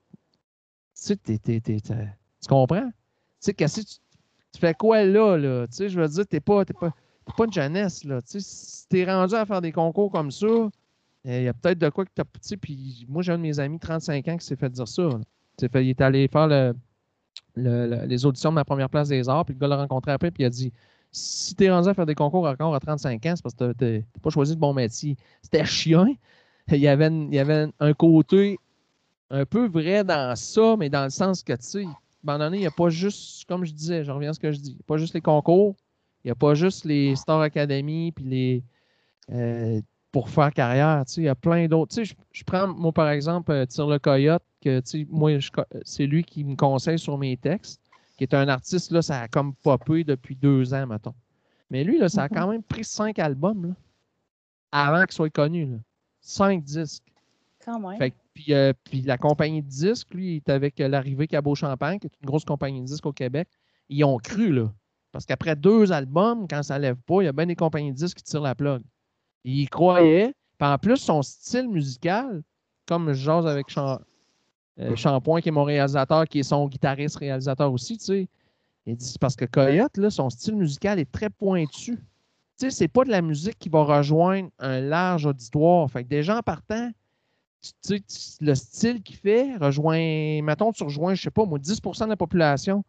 sais, tu comprends? Tu sais, qu'est-ce que tu, tu fais quoi là, là? Tu sais, je veux dire, t'es pas, t'es pas, pas une jeunesse, là. Tu sais, si t'es rendu à faire des concours comme ça, il y a peut-être de quoi que t'as. Tu puis moi, j'ai un de mes amis, 35 ans, qui s'est fait dire ça. Il est allé faire le, le- le- les auditions de ma première place des arts, puis le gars l'a rencontré après, puis il a dit si t'es rendu à faire des concours encore à 35 ans, c'est parce que t'as- pas choisi le bon métier. C'était chiant. (laughs) Il y avait, une- il y avait un côté un peu vrai dans ça, mais dans le sens que, tu sais, à un moment donné, il n'y a pas juste, comme je disais, je reviens à ce que je dis, il n'y a pas juste les concours, il n'y a pas juste les Star Academy, puis les. euh, pour faire carrière, tu sais, il y a plein d'autres. Tu sais, je, je prends, moi, par exemple, euh, Tire le Coyote, que, tu sais, moi, c'est lui qui me conseille sur mes textes, qui est un artiste, là, ça a comme popé depuis deux ans, mettons. Mais lui, là, ça a Mhm. quand même pris cinq albums, là, avant qu'il soit connu, là. Cinq disques. Quand même. Fait puis, euh, puis la compagnie de disques, lui, il est avec euh, l'arrivée Cabot Champagne, qui est une grosse compagnie de disques au Québec. Ils ont cru, là. Parce qu'après deux albums, quand ça lève pas, il y a bien des compagnies de disques qui tirent la plug. Il y croyait. Puis en plus, son style musical, comme je jase avec Cham- euh, Champoint, qui est mon réalisateur, qui est son guitariste réalisateur aussi, tu sais. Il dit parce que Coyote, là, son style musical est très pointu. Tu sais, c'est pas de la musique qui va rejoindre un large auditoire. Fait que des gens partant, tu sais, tu- le style qu'il fait rejoint, mettons, tu rejoins, je sais pas, moi, 10% de la population,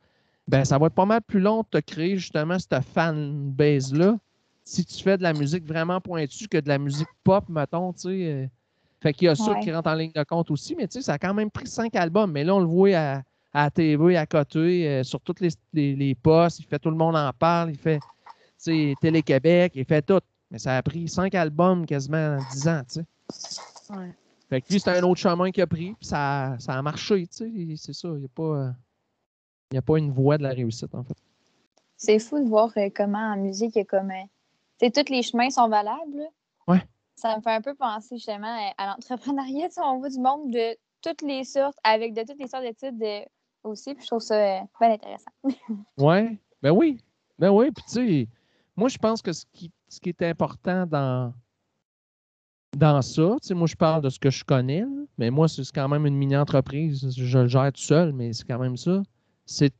ben ça va être pas mal plus long de te créer justement cette fanbase-là si tu fais de la musique vraiment pointue que de la musique pop, mettons, tu sais. euh. Fait qu'il y a ça Ouais. qui rentre en ligne de compte aussi, mais tu sais, ça a quand même pris cinq albums. Mais là, on le voit à, à la TV, à côté, euh, sur tous les, les, les postes, il fait tout le monde en parle, il fait, Télé-Québec, il fait tout. Mais ça a pris cinq albums quasiment en dix ans, tu sais. Ouais. Fait que lui, c'était un autre chemin qu'il a pris, puis ça, ça a marché, tu sais. C'est ça, il n'y a, pas, euh, il y a pas une voie de la réussite, en fait. C'est fou de voir euh, comment en musique, il y a comme. euh, tu sais, tous les chemins sont valables. là. Ouais. Ça me fait un peu penser justement euh, à l'entrepreneuriat. Tu sais, on voit du monde de toutes les sortes, avec de toutes les sortes d'études aussi. Puis je trouve ça bien intéressant. (laughs) Ouais, ben oui. Ben oui, puis tu sais, moi, je pense que ce qui, ce qui est important dans, dans ça, tu sais, moi, je parle de ce que je connais, là, mais moi, c'est quand même une mini-entreprise. Je le gère tout seul, mais c'est quand même ça. C'est,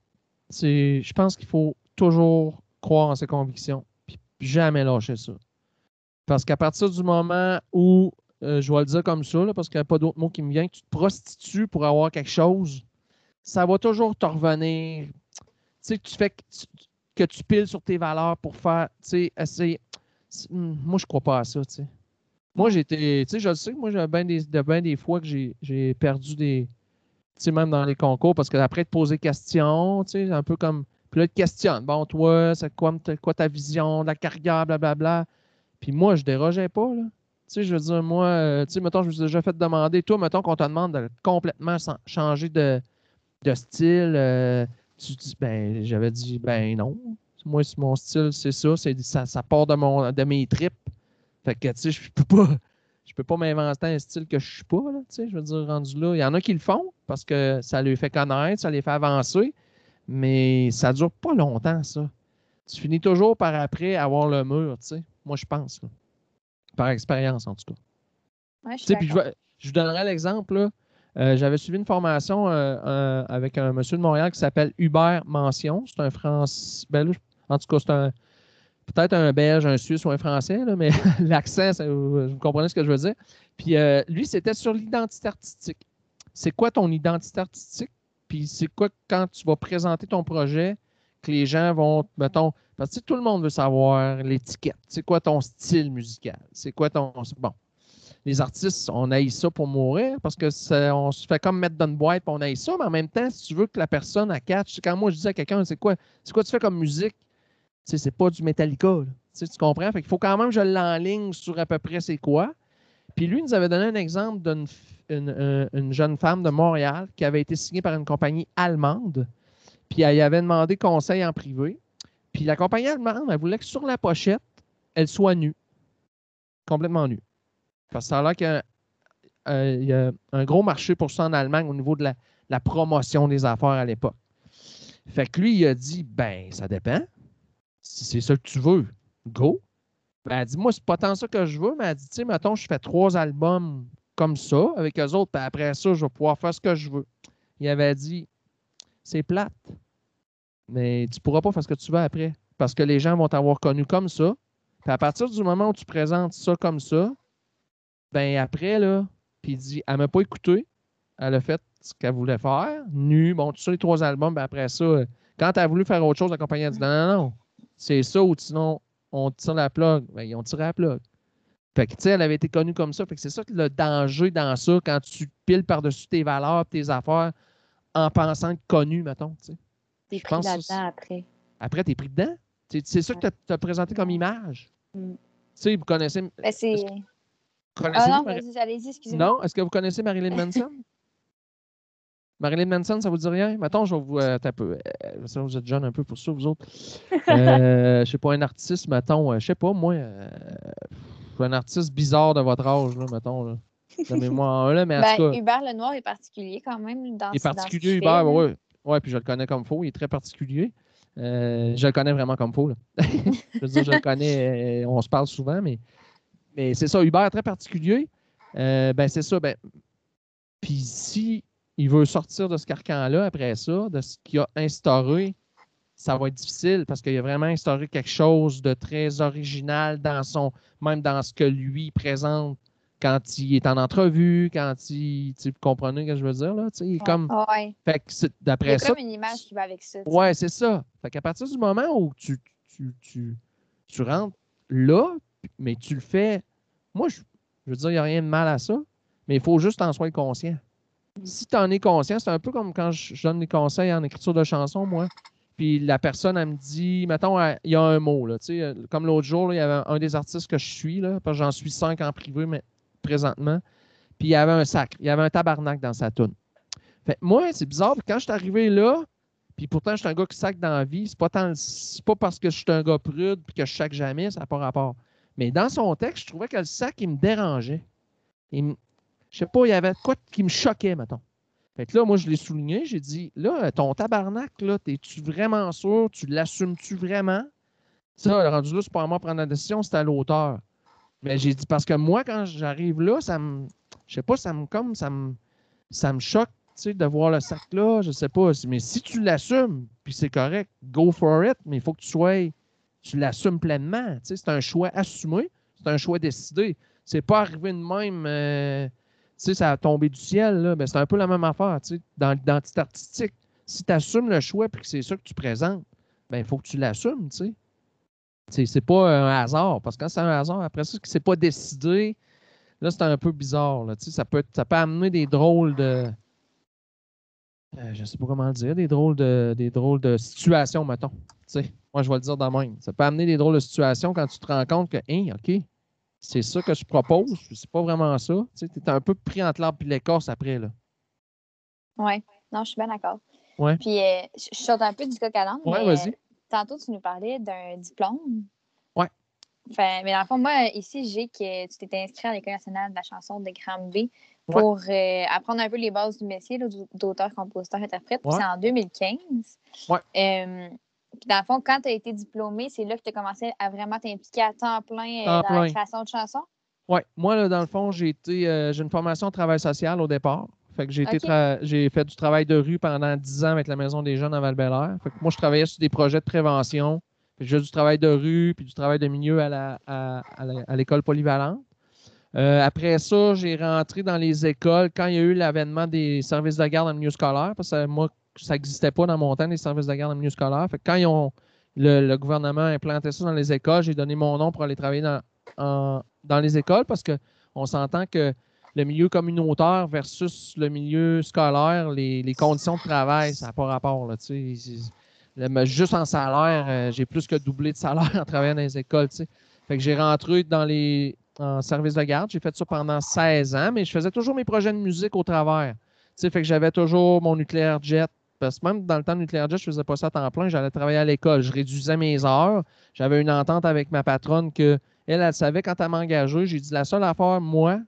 c'est, je pense qu'il faut toujours croire en ses convictions, puis jamais lâcher ça. Parce qu'à partir du moment où, euh, je vais le dire comme ça, là, parce qu'il n'y a pas d'autre mot qui me vient, que tu te prostitues pour avoir quelque chose, ça va toujours te revenir. Tu sais, que tu fais que tu, que tu piles sur tes valeurs pour faire, tu sais, hum, Moi, je crois pas à ça, tu sais. Moi, j'étais, tu sais, je le sais, moi, j'ai bien des, de ben des fois que j'ai j'ai perdu des, même dans les concours, parce qu'après, te poser questions, tu sais, un peu comme, puis là, te questionne. Bon, toi, c'est quoi, ta- vision de la carrière, blablabla. Puis moi, je dérogeais pas, là. Tu sais, je veux dire, moi, euh, tu sais, mettons, je me suis déjà fait demander, toi, mettons qu'on te demande de complètement chan- changer de, de style, euh, tu dis, ben, j'avais dit, ben non. Moi, mon style, c'est ça, ça, ça part de, mon, de mes tripes. Fait que, tu sais, je peux pas, je peux pas m'inventer un style que je suis pas, là, tu sais, je veux dire, rendu là. Il y en a qui le font parce que ça les fait connaître, ça les fait avancer, mais ça dure pas longtemps, ça. Tu finis toujours par après avoir le mur, tu sais. Moi, je pense, là. Par expérience, en tout cas. Ouais, je puis je, je vous donnerai l'exemple. Euh, J'avais suivi une formation euh, euh, avec un monsieur de Montréal qui s'appelle Hubert Mention. C'est un Français. Ben là, en tout cas, c'est un. Peut-être un Belge, un Suisse ou un Français, mais (laughs) l'accent, vous comprenez ce que je veux dire. Puis euh, lui, c'était sur l'identité artistique. C'est quoi ton identité artistique? Puis c'est quoi quand tu vas présenter ton projet que les gens vont, mettons, parce que tout le monde veut savoir l'étiquette. C'est quoi ton style musical? C'est quoi ton. Bon les artistes, on haït ça pour mourir parce que ça- on se fait comme mettre dans une boîte puis on haït ça, mais en même temps, si tu veux que la personne a catch, quand moi je dis à quelqu'un, c'est quoi, c'est quoi tu fais comme musique? C'est pas du Metallica. Tu comprends? Fait qu'il faut quand même que je l'enligne sur à peu près c'est quoi. Puis lui, nous avait donné un exemple d'une une, euh, une jeune femme de Montréal qui avait été signée par une compagnie allemande. Puis elle y avait demandé conseil en privé. Puis la compagnie allemande, elle voulait que sur la pochette, elle soit nue. Complètement nue. Parce que ça a l'air qu'il y a, euh, un gros marché pour ça en Allemagne au niveau de la, la promotion des affaires à l'époque. Fait que lui, il a dit Ben, ça dépend. Si c'est ça que tu veux, go. Ben, elle dit Moi, c'est pas tant ça que je veux, mais elle dit Tu sais, mettons, je fais trois albums comme ça avec eux autres, puis après ça, je vais pouvoir faire ce que je veux. Il avait dit C'est plate, mais tu pourras pas faire ce que tu veux après. Parce que les gens vont t'avoir connu comme ça. Puis à partir du moment où tu présentes ça comme ça, ben après, là, puis il dit, elle m'a pas écouté. Elle a fait ce qu'elle voulait faire. Nu, bon, tout ça, les trois albums. Ben après ça, quand elle a voulu faire autre chose, la compagnie a dit, non, non, non, c'est ça ou sinon, on tire la plug. Ben, ils ont tiré la plug. Fait que, tu sais, elle avait été connue comme ça. Fait que c'est ça que le danger dans ça, quand tu piles par-dessus tes valeurs, tes affaires, en pensant être connu, mettons, tu sais. T'es pris là-dedans après. Après, t'es pris dedans. C'est c'est ça que tu as présenté comme image. Mm. Tu sais, vous connaissez. Ben, c'est. Ah non, allez-y, excusez-moi. non? Est-ce que vous connaissez Marilyn Manson? (laughs) Marilyn Manson, ça vous dit rien? Mettons, je vais vous. euh, un peu. euh, ça, vous êtes jeune un peu pour ça, vous autres. (laughs) Euh, je sais pas, un artiste, mettons, euh, je sais pas, moi, euh, un artiste bizarre de votre âge, là, mettons. Là. Un, là, mais en (laughs) Ben, tout cas, Hubert Lenoir est particulier quand même dans il est particulier, Hubert, oui. Ouais, puis je le connais comme faux, il est très particulier. Je le connais vraiment comme faux. Là. (laughs) je veux dire, je le connais, on se parle souvent, mais, mais c'est ça, Hubert est très particulier. Ben, c'est ça. Ben, puis si il veut sortir de ce carcan-là après ça, de ce qu'il a instauré, ça va être difficile parce qu'il a vraiment instauré quelque chose de très original dans son, même dans ce que lui présente quand il est en entrevue, quand il. Vous comprenez ce que je veux dire? Là? Tu est comme. Ouais. Fait que d'après ça. comme une image qui va avec ça. tu sais. Ouais, c'est ça. Fait qu'à partir du moment où tu, tu, tu, tu rentres là, mais tu le fais. Moi, je, je veux dire, il n'y a rien de mal à ça, mais il faut juste en sois conscient. Si tu en es conscient, c'est un peu comme quand je, donne des conseils en écriture de chansons, moi. Puis la personne, elle me dit, mettons, il y a un mot, là, euh, comme l'autre jour, il y avait un des artistes que je suis, là, parce que j'en suis cinq en privé mais, présentement. Puis il y avait un sac, il y avait un tabarnak dans sa toune. Fait moi, c'est bizarre, quand je suis arrivé là, puis pourtant, je suis un gars qui sac dans la vie, c'est pas, tant, pas parce que je suis un gars prude puis que je sac jamais, ça n'a pas rapport. Mais dans son texte, je trouvais que le sac, il me dérangeait. Il je sais pas, il y avait quoi qui me choquait, mettons. Fait que là, moi, je l'ai souligné, j'ai dit, là, ton tabarnak, là, es-tu vraiment sûr? Tu l'assumes-tu vraiment? Ça, rendu là, c'est pas à moi de prendre la décision, c'est à l'auteur. Mais j'ai dit, parce que moi, quand j'arrive là, ça me. Je sais pas, ça me comme ça me. Ça me choque, tu sais, de voir le sac là, je sais pas. Mais si tu l'assumes, puis c'est correct, go for it, mais il faut que tu sois. Tu l'assumes pleinement. Tu sais, c'est un choix assumé, c'est un choix décidé. C'est pas arrivé de même. euh, sais, ça a tombé du ciel, là. Ben, c'est un peu la même affaire, tu sais, dans l'identité artistique. Si tu assumes le choix puis que c'est ça que tu présentes, ben, il faut que tu l'assumes, tu sais. C'est, pas un hasard, parce que quand c'est un hasard, après ça, que c'est pas décidé, là, c'est un peu bizarre, tu sais, ça peut, ça peut amener des drôles de... euh, je sais pas comment le dire, des drôles de, des drôles de situations, mettons. Tu sais, moi, je vais le dire de même. Ça peut amener des drôles de situations quand tu te rends compte que, hein, OK, c'est ça que je propose, c'est pas vraiment ça. Tu sais, es un peu pris entre l'arbre et l'écorce après, là. Oui, non, je suis bien d'accord. Ouais. Puis, euh, je saute un peu du coq à Ouais, mais vas-y. euh, tantôt, tu nous parlais d'un diplôme. Ouais. Fait, mais dans le fond, moi, ici, j'ai que tu t'étais inscrit à l'École nationale de la chanson de Granby Ouais. pour euh, apprendre un peu les bases du métier d'auteur, compositeur, interprète. Puis c'est en 2015. Ouais. Puis dans le fond, quand tu as été diplômé, c'est là que tu as commencé à vraiment t'impliquer à temps plein euh, dans la création de chansons? Oui, moi, là, dans le fond, j'ai été euh, j'ai une formation en travail social au départ. Fait que j'ai été Ok. tra- j'ai fait du travail de rue pendant 10 ans avec la Maison des Jeunes à val Fait que moi, je travaillais sur des projets de prévention. Fait J'ai du travail de rue puis du travail de milieu à la- à- à la- à l'école polyvalente. Euh, après ça, j'ai rentré dans les écoles quand il y a eu l'avènement des services de garde en milieu scolaire, parce que moi, ça n'existait pas dans mon temps, les services de garde en milieu scolaire. Fait que quand ils ont, le, gouvernement a implanté ça dans les écoles, j'ai donné mon nom pour aller travailler dans, dans les écoles parce qu'on s'entend que le milieu communautaire versus le milieu scolaire, les, conditions de travail, ça n'a pas rapport. Là, le- juste en salaire, euh, j'ai plus que doublé de salaire (laughs) en travaillant dans les écoles. Fait que j'ai rentré dans les en service de garde. J'ai fait ça pendant 16 ans, mais je faisais toujours mes projets de musique au travers. Fait que j'avais toujours mon nucléaire jet. Parce que même dans le temps nucléaire jet, je faisais pas ça à temps plein. J'allais travailler à l'école. Je réduisais mes heures. J'avais une entente avec ma patronne que elle, elle savait quand elle m'a engagé. J'ai dit la seule affaire, moi,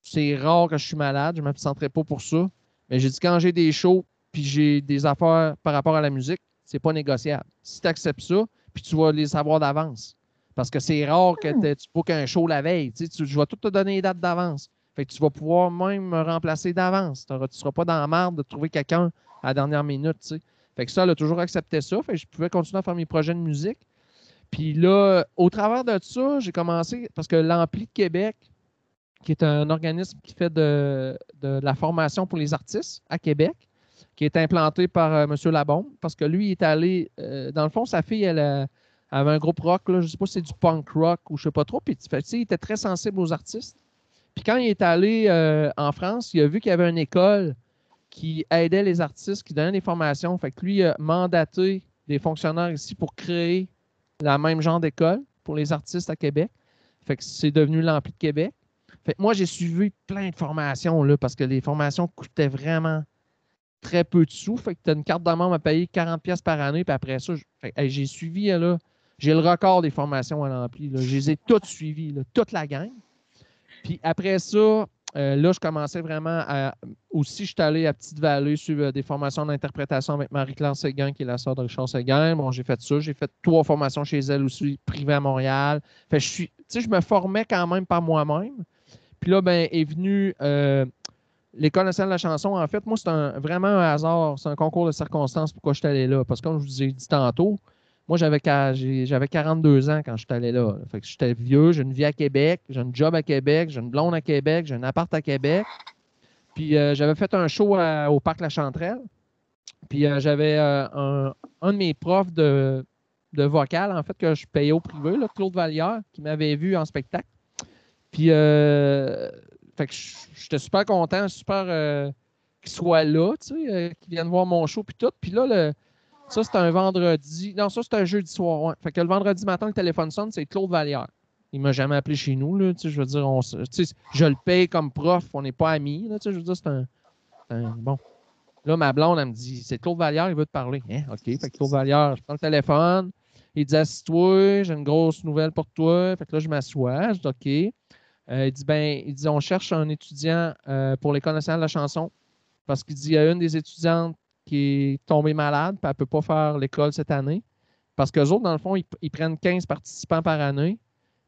c'est rare que je suis malade. Je ne m'absenterai pas pour ça. Mais j'ai dit quand j'ai des shows puis j'ai des affaires par rapport à la musique, c'est pas négociable. Si tu acceptes ça, puis tu vas les savoir d'avance. Parce que c'est rare que tu bookes un show la veille. Tu- je vais tout te donner les dates d'avance. Fait que tu vas pouvoir même me remplacer d'avance. Tu ne seras pas dans la marde de trouver quelqu'un à la dernière minute. Fait que ça, elle a toujours accepté ça. Fait que je pouvais continuer à faire mes projets de musique. Puis là, au travers de ça, j'ai commencé, parce que l'Ampli de Québec, qui est un organisme qui fait de, de la formation pour les artistes à Québec, qui est implanté par euh, M. Labombe, parce que lui, il est allé, euh, dans le fond, sa fille, elle, a- avait un groupe rock, là, je ne sais pas si c'est du punk rock ou je ne sais pas trop, puis il était très sensible aux artistes. Puis quand il est allé euh, en France, il a vu qu'il y avait une école qui aidait les artistes, qui donnait des formations. Fait lui a mandaté des fonctionnaires ici pour créer la même genre d'école pour les artistes à Québec. Fait que c'est devenu l'Ampli de Québec. Fait que moi, j'ai suivi plein de formations là, parce que les formations coûtaient vraiment très peu de sous. Fait que tu as une carte de membre à payer 40$ pièces par année. Puis après ça, j'ai suivi là, j'ai le record des formations à l'Ampli. Je les ai toutes suivies, là, toute la gang. Puis après ça, euh, là, je commençais vraiment à. Aussi, je suis allé à Petite-Vallée suivre euh, des formations d'interprétation avec Marie-Claire Séguin, qui est la sœur de Richard Séguin. Bon, j'ai fait ça. J'ai fait trois formations chez elle aussi, privées à Montréal. Fait je suis. Tu sais, je me formais quand même par moi-même. Puis là, ben, est venu euh, l'École nationale de la chanson. En fait, moi, c'est un- vraiment un hasard. C'est un concours de circonstances pourquoi je suis allé là. Parce que, comme je vous ai dit tantôt, moi, j'avais qua- j'ai- j'avais 42 ans quand je suis allé là. Fait que j'étais vieux, j'ai une vie à Québec, j'ai un job à Québec, j'ai une blonde à Québec, j'ai un appart à Québec. Puis euh, j'avais fait un show au Parc La Chanterelle. Puis euh, j'avais euh, un, de mes profs de, de vocal, en fait, que je payais au privé, là, Claude Vallière, qui m'avait vu en spectacle. Puis, fait que j'étais super content, super qu'il soit là, tu sais, qu'il vienne voir mon show, puis tout. Puis là, le, Ça, c'est un vendredi. Non, ça, c'est un jeudi soir. Fait que le vendredi matin, le téléphone sonne, c'est Claude Vallière. Il m'a jamais appelé chez nous. Là, je veux dire, on, je le paye comme prof, on n'est pas amis. Là, je veux dire, c'est un, un, Bon. Là, ma blonde, elle me dit C'est Claude Vallière, il veut te parler. Hein? OK. Fait que Claude Vallière, je prends le téléphone. Il dit Assis-toi, j'ai une grosse nouvelle pour toi. Fait que là, je m'assois. Je dis OK. Euh, il dit ben, il dit on cherche un étudiant euh, pour l'école nationale de la chanson. Parce qu'il dit il y a une des étudiantes qui est tombée malade, puis elle ne peut pas faire l'école cette année. Parce qu'eux autres, dans le fond, ils, prennent 15 participants par année.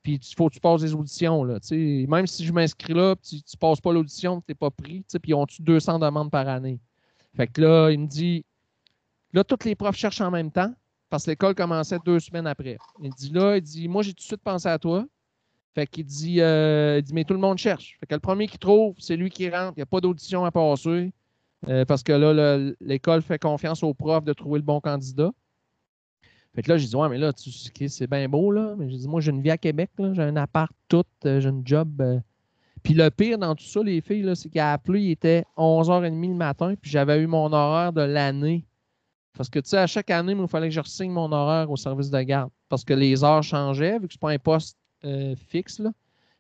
Puis il faut que tu passes des auditions. Là, même si je m'inscris là, tu ne passes pas l'audition, tu n'es pas pris. Puis ils ont-tu 200 demandes par année? Fait que là, il me dit là, tous les profs cherchent en même temps parce que l'école commençait deux semaines après. Il dit là, il dit Moi, j'ai tout de suite pensé à toi. Fait qu'il dit, euh, il dit Mais tout le monde cherche. Fait que le premier qui trouve, c'est lui qui rentre. Il n'y a pas d'audition à passer. Euh, parce que là, l'école fait confiance aux profs de trouver le bon candidat. Fait que là, j'ai dit, ouais, mais là, tu c'est bien beau, là. Mais j'ai dit, moi, j'ai une vie à Québec, J'ai un appart tout, euh, j'ai un job. Euh. Puis le pire dans tout ça, les filles, c'est qu'à appelé, il était 11h30 le matin, puis j'avais eu mon horaire de l'année. Parce que, tu sais, à chaque année, il fallait que je ressigne mon horaire au service de garde. Parce que les heures changeaient, vu que c'est pas un poste fixe, là.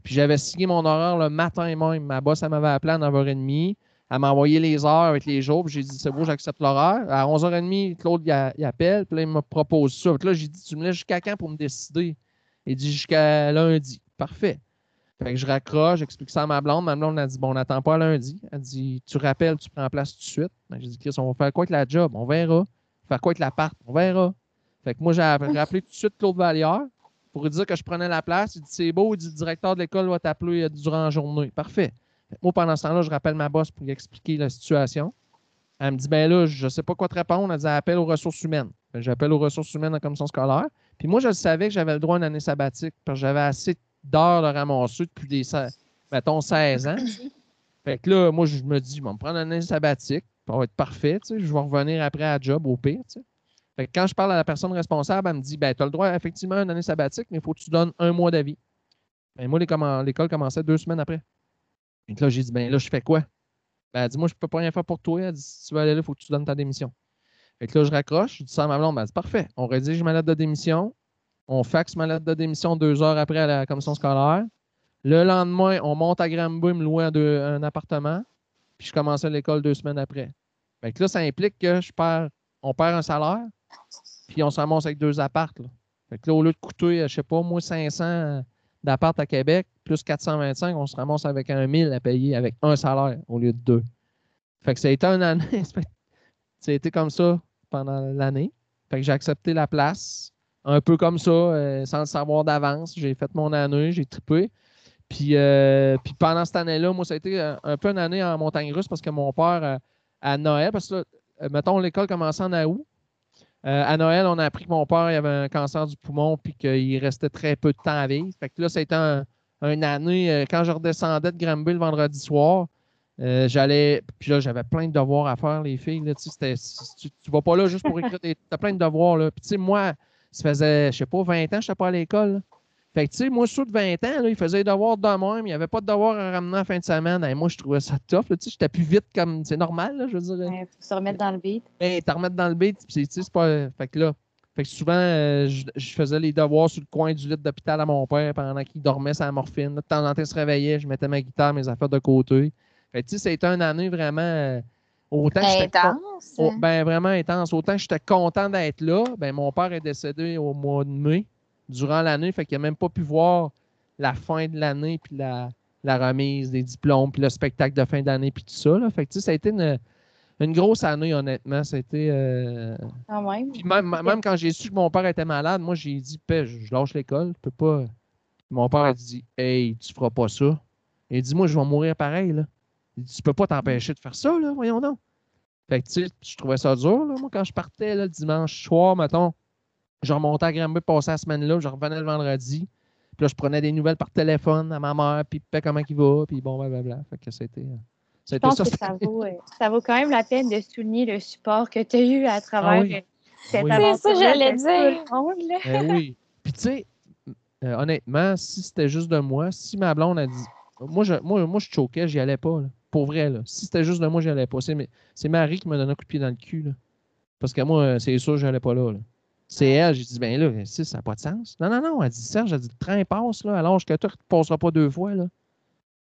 Puis j'avais signé mon horaire le matin même. Ma boss, elle m'avait appelé à 9h30. Elle m'a envoyé les heures avec les jours. J'ai dit, c'est beau, j'accepte l'horaire. À 11h30, Claude, il, appelle. Puis là, il me propose ça. Puis là, j'ai dit, tu me laisses jusqu'à quand pour me décider? Il dit, jusqu'à lundi. Parfait. Fait que je raccroche, j'explique ça à ma blonde. Ma blonde a dit, bon, on n'attend pas lundi. Elle dit, tu rappelles, tu prends place tout de suite. J'ai dit, Chris, on va faire quoi avec la job? On verra. Faire quoi avec l'appart? On verra. Fait que moi, j'ai rappelé tout de suite Claude Vallière pour lui dire que je prenais la place. Il dit, c'est beau. Il dit, le directeur de l'école va t'appeler durant la journée. Parfait. Moi, pendant ce temps-là, je rappelle ma boss pour lui expliquer la situation. Elle me dit, ben là, je ne sais pas quoi te répondre. Elle dit, appelle aux ressources humaines. Ben, j'appelle aux ressources humaines en commission scolaire. Puis moi, je savais que j'avais le droit à une année sabbatique parce que j'avais assez d'heures de ramasser depuis des, mettons, 16 ans. Fait que là, moi, je me dis, je vais me prendre une année sabbatique. Ça va être parfait. Je vais revenir après à job au pire. Fait que quand je parle à la personne responsable, elle me dit, ben, tu as le droit effectivement à une année sabbatique, mais il faut que tu donnes un mois d'avis. Ben, moi, l'école commençait deux semaines après. Et là, j'ai dit, ben là, je fais quoi? Ben, elle dit, moi, je peux pas rien faire pour toi. Elle dit, si tu veux aller là, il faut que tu donnes ta démission. Fait que là, je raccroche, je dis ça à ma blonde, ben, c'est parfait. On rédige ma lettre de démission, on faxe ma lettre de démission deux heures après à la commission scolaire. Le lendemain, on monte à Granby, me louer un, appartement, puis je commence à l'école deux semaines après. Fait que là, ça implique que je perds, on perd un salaire, puis on ramasse avec deux appartes. Fait que là, au lieu de coûter, je sais pas, moi, 500 d'appart à Québec, plus 425, on se ramasse avec un 1000 à payer avec un salaire au lieu de deux. Fait que ça a été une année. (laughs) ça a été comme ça pendant l'année. Fait que j'ai accepté la place, un peu comme ça, euh, sans le savoir d'avance. J'ai fait mon année, j'ai trippé. Puis, euh, puis pendant cette année-là, moi, ça a été un, peu une année en montagne russe parce que mon père, euh, à Noël, parce que mettons, l'école commençait en août. Euh, à Noël, on a appris que mon père avait un cancer du poumon puis qu'il restait très peu de temps à vivre. Fait que là, c'était un, une année. Euh, quand je redescendais de Granby le vendredi soir, euh, j'allais. Puis là, j'avais plein de devoirs à faire, les filles. tu, tu vas pas là juste pour écrire. Tu as plein de devoirs. Là. Puis tu sais, moi, ça faisait, je sais pas, 20 ans que je n'étais pas à l'école. Fait que, tu sais, moi, sous de 20 ans, là, il faisait des devoirs de même. Il n'y avait pas de devoirs à ramener en fin de semaine. Et moi, je trouvais ça tough. Tu sais, j'étais plus vite comme. C'est normal, là, je veux dire. Il faut se remettre dans le beat. Ben, te remettre dans le beat. C'est pas. Fait que là. Fait que souvent, euh, je, faisais les devoirs sur le coin du lit d'hôpital à mon père pendant qu'il dormait sa morphine. de temps en temps, il se réveillait, je mettais ma guitare, mes affaires de côté. Fait que, tu sais, c'était une année vraiment. Euh, autant intense. ben, vraiment intense. Autant j'étais content d'être là, ben, mon père est décédé au mois de mai durant l'année. Fait qu'il n'a même pas pu voir la fin de l'année, puis la, remise des diplômes, puis le spectacle de fin d'année, puis tout ça. Là. Fait que, ça a été une, grosse année, honnêtement. C'était. Euh... Ah même. même, quand j'ai su que mon père était malade, moi, j'ai dit, je, lâche l'école, je peux pas. Mon père a dit, hey, tu feras pas ça. Il dit, moi, je vais mourir pareil, là. Il dit, tu peux pas t'empêcher de faire ça, là, voyons donc. Fait que, tu sais, je trouvais ça dur, là, moi, quand je partais, le dimanche soir, mettons. Je remontais à Granby, passais la semaine-là, je revenais le vendredi. Puis là, je prenais des nouvelles par téléphone à ma mère, puis comment il va, puis bon, blablabla. Fait que c'était. Euh, je pense ça, que ça vaut, euh, ça vaut quand même la peine de souligner le support que tu as eu à travers ah oui. cette C'est ça, j'allais dire. Ben oui. Puis tu sais, euh, honnêtement, si c'était juste de moi, si ma blonde a dit. Moi, je, moi, moi, je choquais, j'y allais pas. Pour vrai, là. Si c'était juste de moi, j'y allais pas. C'est Marie qui m'a donné un coup de pied dans le cul. Là. parce que moi, c'est sûr, je n'allais pas là. là. C'est elle, j'ai dit, ben là, si, ça n'a pas de sens. Non, non, non, elle dit, Serge, elle dit, le train passe, là, alors que toi, tu ne passeras pas deux fois, là.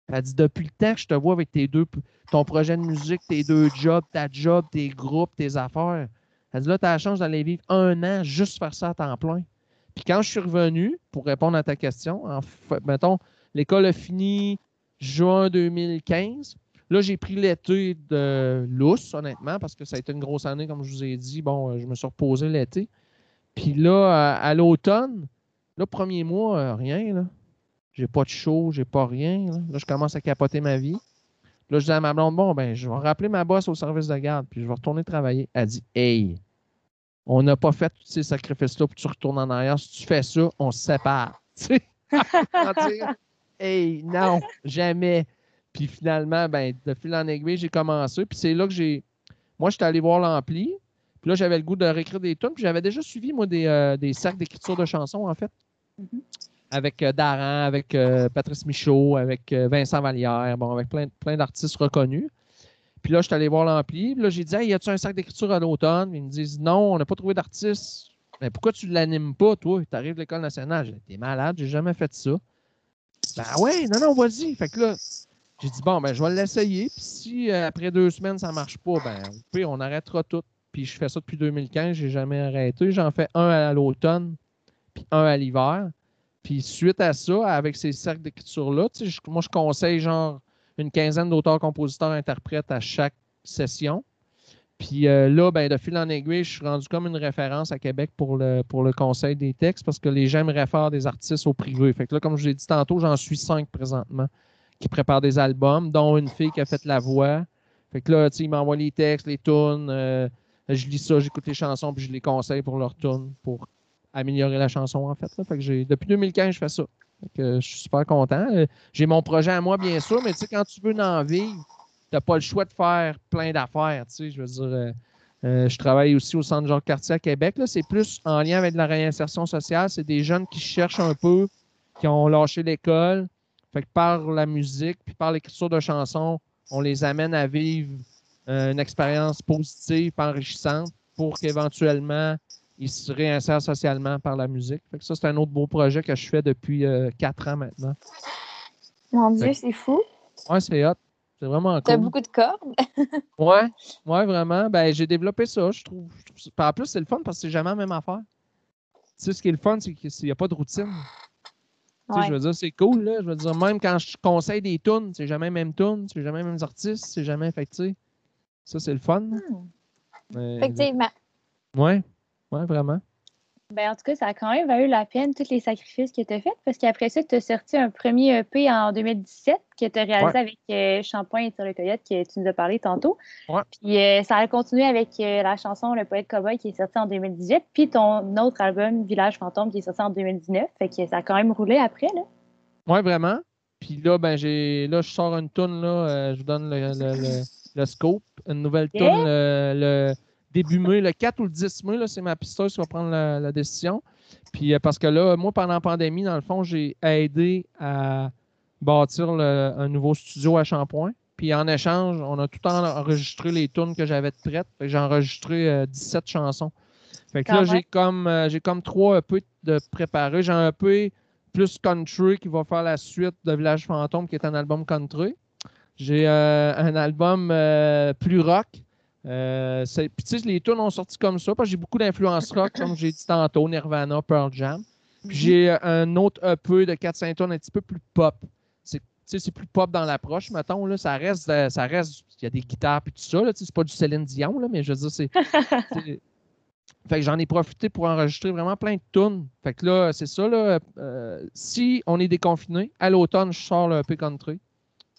Elle dit, depuis le temps que je te vois avec tes deux, ton projet de musique, tes deux jobs, ta job, tes groupes, tes affaires, elle dit, là, tu as la chance d'aller vivre un an juste faire ça à temps plein. Puis quand je suis revenu, pour répondre à ta question, en fait, mettons, l'école a fini juin 2015. Là, j'ai pris l'été de lousse, honnêtement, parce que ça a été une grosse année, comme je vous ai dit. Bon, je me suis reposé l'été. Puis là, à, l'automne, le premier mois, euh, rien. Là. J'ai pas de show, j'ai pas rien. Là. je commence à capoter ma vie. Là, je dis à ma blonde, bon, ben, je vais rappeler ma bosse au service de garde, puis je vais retourner travailler. Elle dit, hey, on n'a pas fait tous ces sacrifices-là, puis tu retournes en arrière. Si tu fais ça, on se sépare. (laughs) (laughs) hey, non, jamais. Puis finalement, ben, de fil en aiguille, j'ai commencé. Puis c'est là que j'ai. Moi, j'étais allé voir l'ampli. Puis là, j'avais le goût de réécrire des tunes. Puis j'avais déjà suivi, moi, des, euh, des sacs d'écriture de chansons, en fait. Mm-hmm. Avec euh, Daran, avec euh, Patrice Michaud, avec Vincent Vallière, bon, avec plein, plein d'artistes reconnus. Puis là, je suis allé voir l'ampli. Puis là, j'ai dit, hey, y a-tu un sac d'écriture à l'automne? Ils me disent, non, on n'a pas trouvé d'artiste. Mais pourquoi tu ne l'animes pas, toi? Tu arrives de l'École nationale. J'ai T'es malade, j'ai jamais fait ça. Ben ouais, non, non, vas-y. Fait que là, j'ai dit, bon, ben, je vais l'essayer. Puis si après deux semaines, ça ne marche pas, ben, puis on arrêtera tout. Puis je fais ça depuis 2015, j'ai jamais arrêté. J'en fais un à l'automne, puis un à l'hiver. Puis suite à ça, avec ces cercles d'écriture-là, moi, je conseille genre une quinzaine d'auteurs, compositeurs, interprètes à chaque session. Puis euh, là, ben, de fil en aiguille, je suis rendu comme une référence à Québec pour le, pour le conseil des textes parce que les gens me réfèrent des artistes au privé. Fait que là, comme je l'ai dit tantôt, j'en suis cinq présentement qui préparent des albums, dont une fille qui a fait la voix. Fait que là, tu sais, ils m'envoient les textes, les tunes, euh, je lis ça, j'écoute les chansons, puis je les conseille pour leur tune, pour améliorer la chanson, en fait. Depuis 2015, je fais ça. je suis super content. Euh, j'ai mon projet à moi, bien sûr, mais tu quand tu veux en vivre, tu n'as pas le choix de faire plein d'affaires. Tu je veux dire, euh, euh, je travaille aussi au Centre Jacques-Cartier à Québec. C'est plus en lien avec la réinsertion sociale. C'est des jeunes qui cherchent un peu, qui ont lâché l'école. Par la musique, puis par l'écriture de chansons, on les amène à vivre une expérience positive, enrichissante, pour qu'éventuellement, ils se réinsèrent socialement par la musique. ça, c'est un autre beau projet que je fais depuis euh, quatre ans maintenant. Mon Dieu, c'est fou. Oui, c'est hot. C'est vraiment cool. Tu as beaucoup de cordes. (laughs) ouais, ouais, vraiment. Ben, j'ai développé ça, je trouve. En plus, c'est le fun parce que c'est jamais la même affaire. Tu sais, ce qui est le fun, c'est qu'il n'y a pas de routine. Tu sais, je veux dire, c'est cool, là. Je veux dire, même quand je conseille des tunes, c'est jamais même tune, c'est jamais les mêmes artistes, c'est jamais effectué. Ça, c'est le fun. Hmm. Effectivement. Oui, ouais, vraiment. Ben, en tout cas, ça a quand même valu la peine, tous les sacrifices que tu as faits, parce qu'après ça, tu as sorti un premier EP en 2017 que tu as réalisé avec euh, Shampoing et Tire le Coyote, que tu nous as parlé tantôt. Ouais. Puis euh, ça a continué avec euh, la chanson Le Poète Cowboy qui est sortie en 2018, puis ton autre album Village Fantôme qui est sorti en 2019. Fait que ça a quand même roulé après, là. Oui, vraiment. Puis là, ben, j'ai là, je sors une toune, là, je vous donne le le scope, une nouvelle tourne le, début mai, le 4 ou le 10 mai, c'est ma pisteuse qui va prendre la, décision. Puis euh, parce que là, moi, pendant la pandémie, dans le fond, j'ai aidé à bâtir un nouveau studio à Champoint. Puis en échange, on a tout enregistré les tunes que j'avais prêtes. J'ai enregistré 17 euh, chansons. Fait que là, j'ai comme, euh, j'ai comme trois EP de préparés. J'ai un EP plus country qui va faire la suite de Village Fantôme, qui est un album country. J'ai euh, un album euh, plus rock. Euh, puis tu sais, les tunes ont sorti comme ça, parce que j'ai beaucoup d'influence rock, comme j'ai dit tantôt, Nirvana, Pearl Jam. Puis mhm. j'ai un autre EP de 4-5 tonnes un petit peu plus pop. C'est plus pop dans l'approche, mettons. Là, ça reste, ça reste, il y a des guitares et tout ça. C'est pas du Céline Dion, là, mais je veux dire, (laughs) c'est. fait que j'en ai profité pour enregistrer vraiment plein de tunes. Fait que là, c'est ça. Là, si on est déconfiné, à l'automne, je sors le EP country.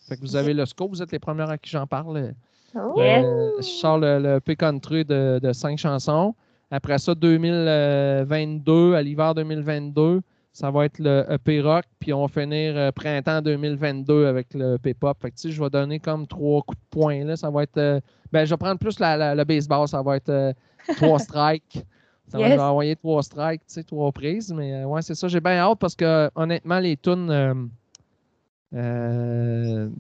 Fait que vous avez le scope, vous êtes les premières à qui j'en parle. Oh. Euh, je sors le, le Country de, cinq chansons. Après ça, 2022, à l'hiver 2022, ça va être le EP Rock, puis on va finir euh, printemps 2022 avec le EP Pop. Fait que, tu sais, je vais donner comme trois coups de poing. Là. Ça va être. Euh, ben, je vais prendre plus le baseball, ça va être trois (laughs) strikes. Ça va envoyer trois strikes, tu sais, trois prises. Mais ouais, c'est ça. J'ai bien hâte parce que honnêtement, les tunes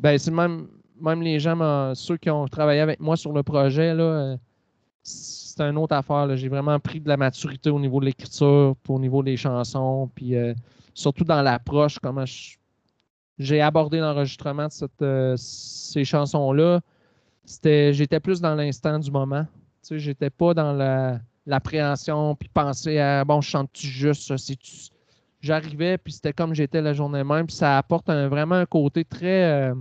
ben, c'est même, même les gens, ceux qui ont travaillé avec moi sur le projet, là, euh, c'est une autre affaire. J'ai vraiment pris de la maturité au niveau de l'écriture, au niveau des chansons, puis euh, surtout dans l'approche, comment j'ai abordé l'enregistrement de cette, euh, ces chansons-là. C'était, j'étais plus dans l'instant du moment. Tu sais, j'étais pas dans la, l'appréhension, puis penser à bon, chante-tu juste, ça, J'arrivais, puis c'était comme j'étais la journée même, puis ça apporte vraiment un côté très euh,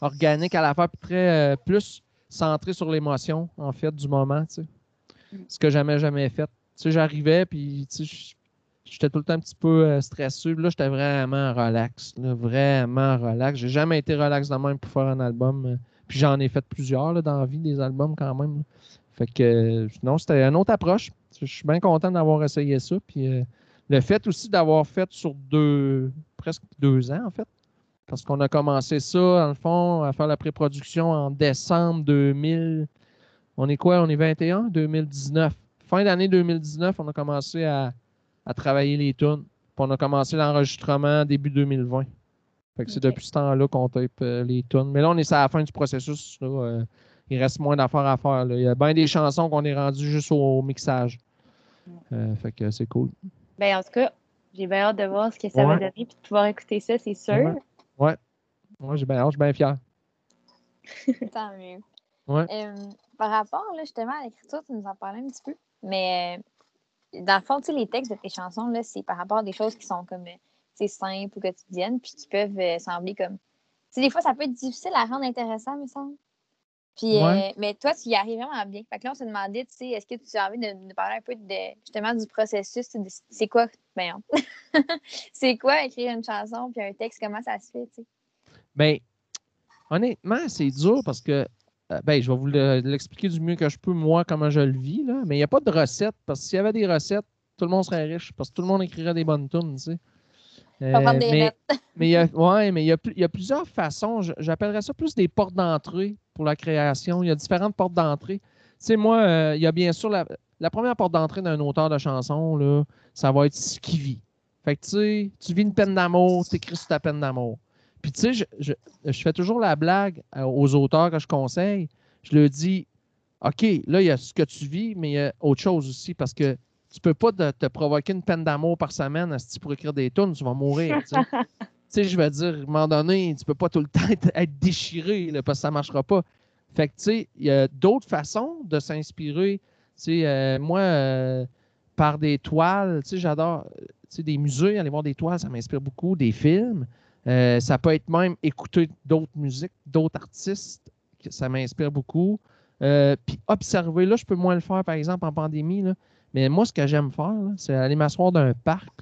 organique à la fois, puis très plus centré sur l'émotion, en fait, du moment, tu sais. Mm. Ce que jamais, jamais fait. Tu sais, j'arrivais, puis, tu sais, j'étais tout le temps un petit peu euh, stressé. Là, j'étais vraiment relax, vraiment relax. J'ai jamais été relax de même pour faire un album. Euh, puis j'en ai fait plusieurs là, dans la vie, des albums quand même. Fait que, euh, non, c'était une autre approche. Je suis bien content d'avoir essayé ça. Puis le fait aussi d'avoir fait sur deux, presque deux ans, en fait, parce qu'on a commencé ça, dans le fond, à faire la pré-production en décembre 2000. On est quoi? On est 21? 2019. Fin d'année 2019, on a commencé à, travailler les tunes. Puis on a commencé l'enregistrement début 2020. Fait que c'est depuis ce temps-là qu'on tape euh, les tunes. Mais là, on est à la fin du processus. Euh, il reste moins d'affaires à faire. Il y a bien des chansons qu'on est rendu juste au, mixage. Euh, fait que c'est cool. Ben, en tout cas, j'ai bien hâte de voir ce que ça va donner et de pouvoir écouter ça, c'est sûr. Ouais. Moi, j'ai bien je suis bien fier. (laughs) Tant mieux. Ouais. Euh, par rapport là, justement à l'écriture, tu nous en parlais un petit peu. Mais euh, dans le fond, tu sais, les textes de tes chansons, là, c'est par rapport à des choses qui sont comme c'est euh, simples ou quotidiennes, puis qui peuvent sembler comme. Tu sais, des fois, ça peut être difficile à rendre intéressant, me semble. Puis, mais toi, tu y arrives vraiment bien. Fait que là, on s'est demandé, tu sais, est-ce que tu as envie de nous parler un peu de, justement du processus? C'est quoi, ben, (laughs) c'est quoi écrire une chanson puis un texte? Comment ça se fait, tu sais? Ben, honnêtement, c'est dur parce que, euh, ben, je vais vous l'expliquer du mieux que je peux, moi, comment je le vis, là. Mais il n'y a pas de recette parce que s'il y avait des recettes, tout le monde serait riche parce que tout le monde écrirait des bonnes tunes, tu sais. Euh, mais, (laughs) mais il y a, ouais, mais il y a, il y a plusieurs façons. J'appellerais ça plus des portes d'entrée pour la création. Il y a différentes portes d'entrée. Tu sais, moi, euh, il y a bien sûr la, la première porte d'entrée d'un auteur de chanson, là, ça va être ce qu'il vit. Fait que tu sais, tu vis une peine d'amour, tu écris sur ta peine d'amour. Puis tu sais, je, je, fais toujours la blague euh, aux auteurs que je conseille. Je leur dis, OK, là, il y a ce que tu vis, mais il y a autre chose aussi parce que tu peux pas te, provoquer une peine d'amour par semaine si pour écrire des tunes, tu vas mourir. (laughs) Tu sais, je vais dire, à un moment donné, tu peux pas tout le temps être, déchiré parce que ça marchera pas. Fait que, tu sais, il y a d'autres façons de s'inspirer. Tu sais, euh, moi, euh, par des toiles, tu sais, j'adore, tu sais, des musées, aller voir des toiles, ça m'inspire beaucoup, des films. Euh, ça peut être même écouter d'autres musiques, d'autres artistes, ça m'inspire beaucoup. Puis observer, là, je peux moins le faire, par exemple, en pandémie, là, mais moi, ce que j'aime faire, c'est aller m'asseoir dans un parc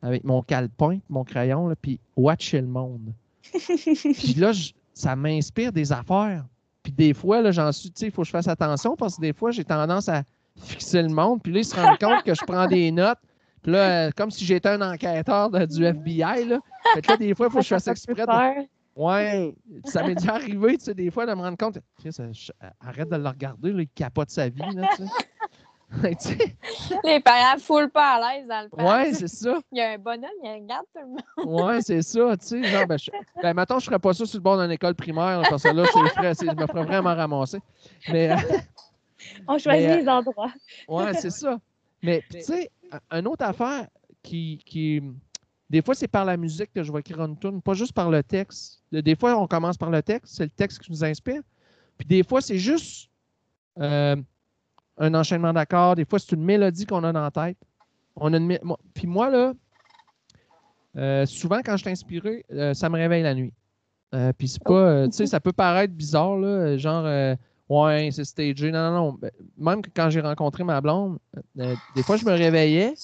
avec mon calepin, mon crayon, là, puis watcher le monde. (laughs) puis là, ça m'inspire des affaires. Puis des fois, là, j'en suis, tu sais, il faut que je fasse attention parce que des fois, j'ai tendance à fixer le monde. Puis là, ils se rendent compte que je prends des notes. Puis là, euh, comme si j'étais un enquêteur du FBI, là. Fait que là, des fois, il faut que je fasse exprès. De... Ouais, ça m'est déjà arrivé, tu sais, des fois, de me rendre compte. arrête de le regarder, là, il capote sa vie, là, tu sais. (laughs) les parents ne foulent pas à l'aise dans le parc. Ouais, c'est ça. (laughs) Il y a un bonhomme, il regarde tout le monde. ouais, c'est ça. Tu sais, genre, ben, je, ben, je ferais pas ça sur le bord d'une école primaire, parce que là, je, me ferais vraiment ramasser. Mais. (laughs) On choisit les endroits. ouais, c'est ça. Mais, tu sais, une autre affaire qui. qui des fois, c'est par la musique que je vais écrire une tune, pas juste par le texte. Des fois, on commence par le texte, c'est le texte qui nous inspire. Puis des fois, c'est juste. Euh, un enchaînement d'accords. Des fois, c'est une mélodie qu'on a dans la tête. On a une... Puis moi, là, euh, souvent, quand je suis inspiré, euh, ça me réveille la nuit. Euh, puis c'est pas, tu sais, ça peut paraître bizarre, là, genre, ouais, c'est stagé. Non, non, non. Ben, même quand j'ai rencontré ma blonde, des fois, je me réveillais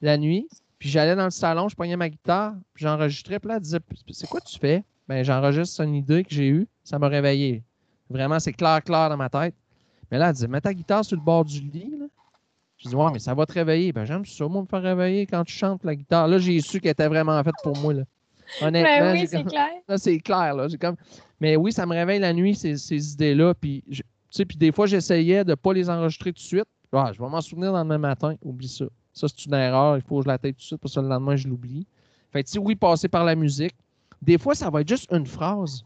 la nuit, puis j'allais dans le salon, je prenais ma guitare, puis j'enregistrais, puis là, elle disait, c'est quoi tu fais? Ben, j'enregistre une idée que j'ai eue, ça m'a réveillé. Vraiment, c'est clair, clair dans ma tête. Mais là, elle disait, mets ta guitare sur le bord du lit. Là. Je dis, ouais, mais ça va te réveiller. Ben, j'aime ça, moi, me faire réveiller quand tu chantes la guitare. Là, j'ai su qu'elle était vraiment faite pour moi. Là. Honnêtement. Ben oui, (laughs) c'est clair. Là, c'est clair. Là. Comme... Mais oui, ça me réveille la nuit, ces, ces idées-là. Puis, tu sais, puis des fois, j'essayais de ne pas les enregistrer tout de suite. Ah, je vais m'en souvenir dans le même matin. Oublie ça. Ça, c'est une erreur. Il faut que je la tête tout de suite parce que le lendemain, je l'oublie. Fait que, oui, passer par la musique. Des fois, ça va être juste une phrase.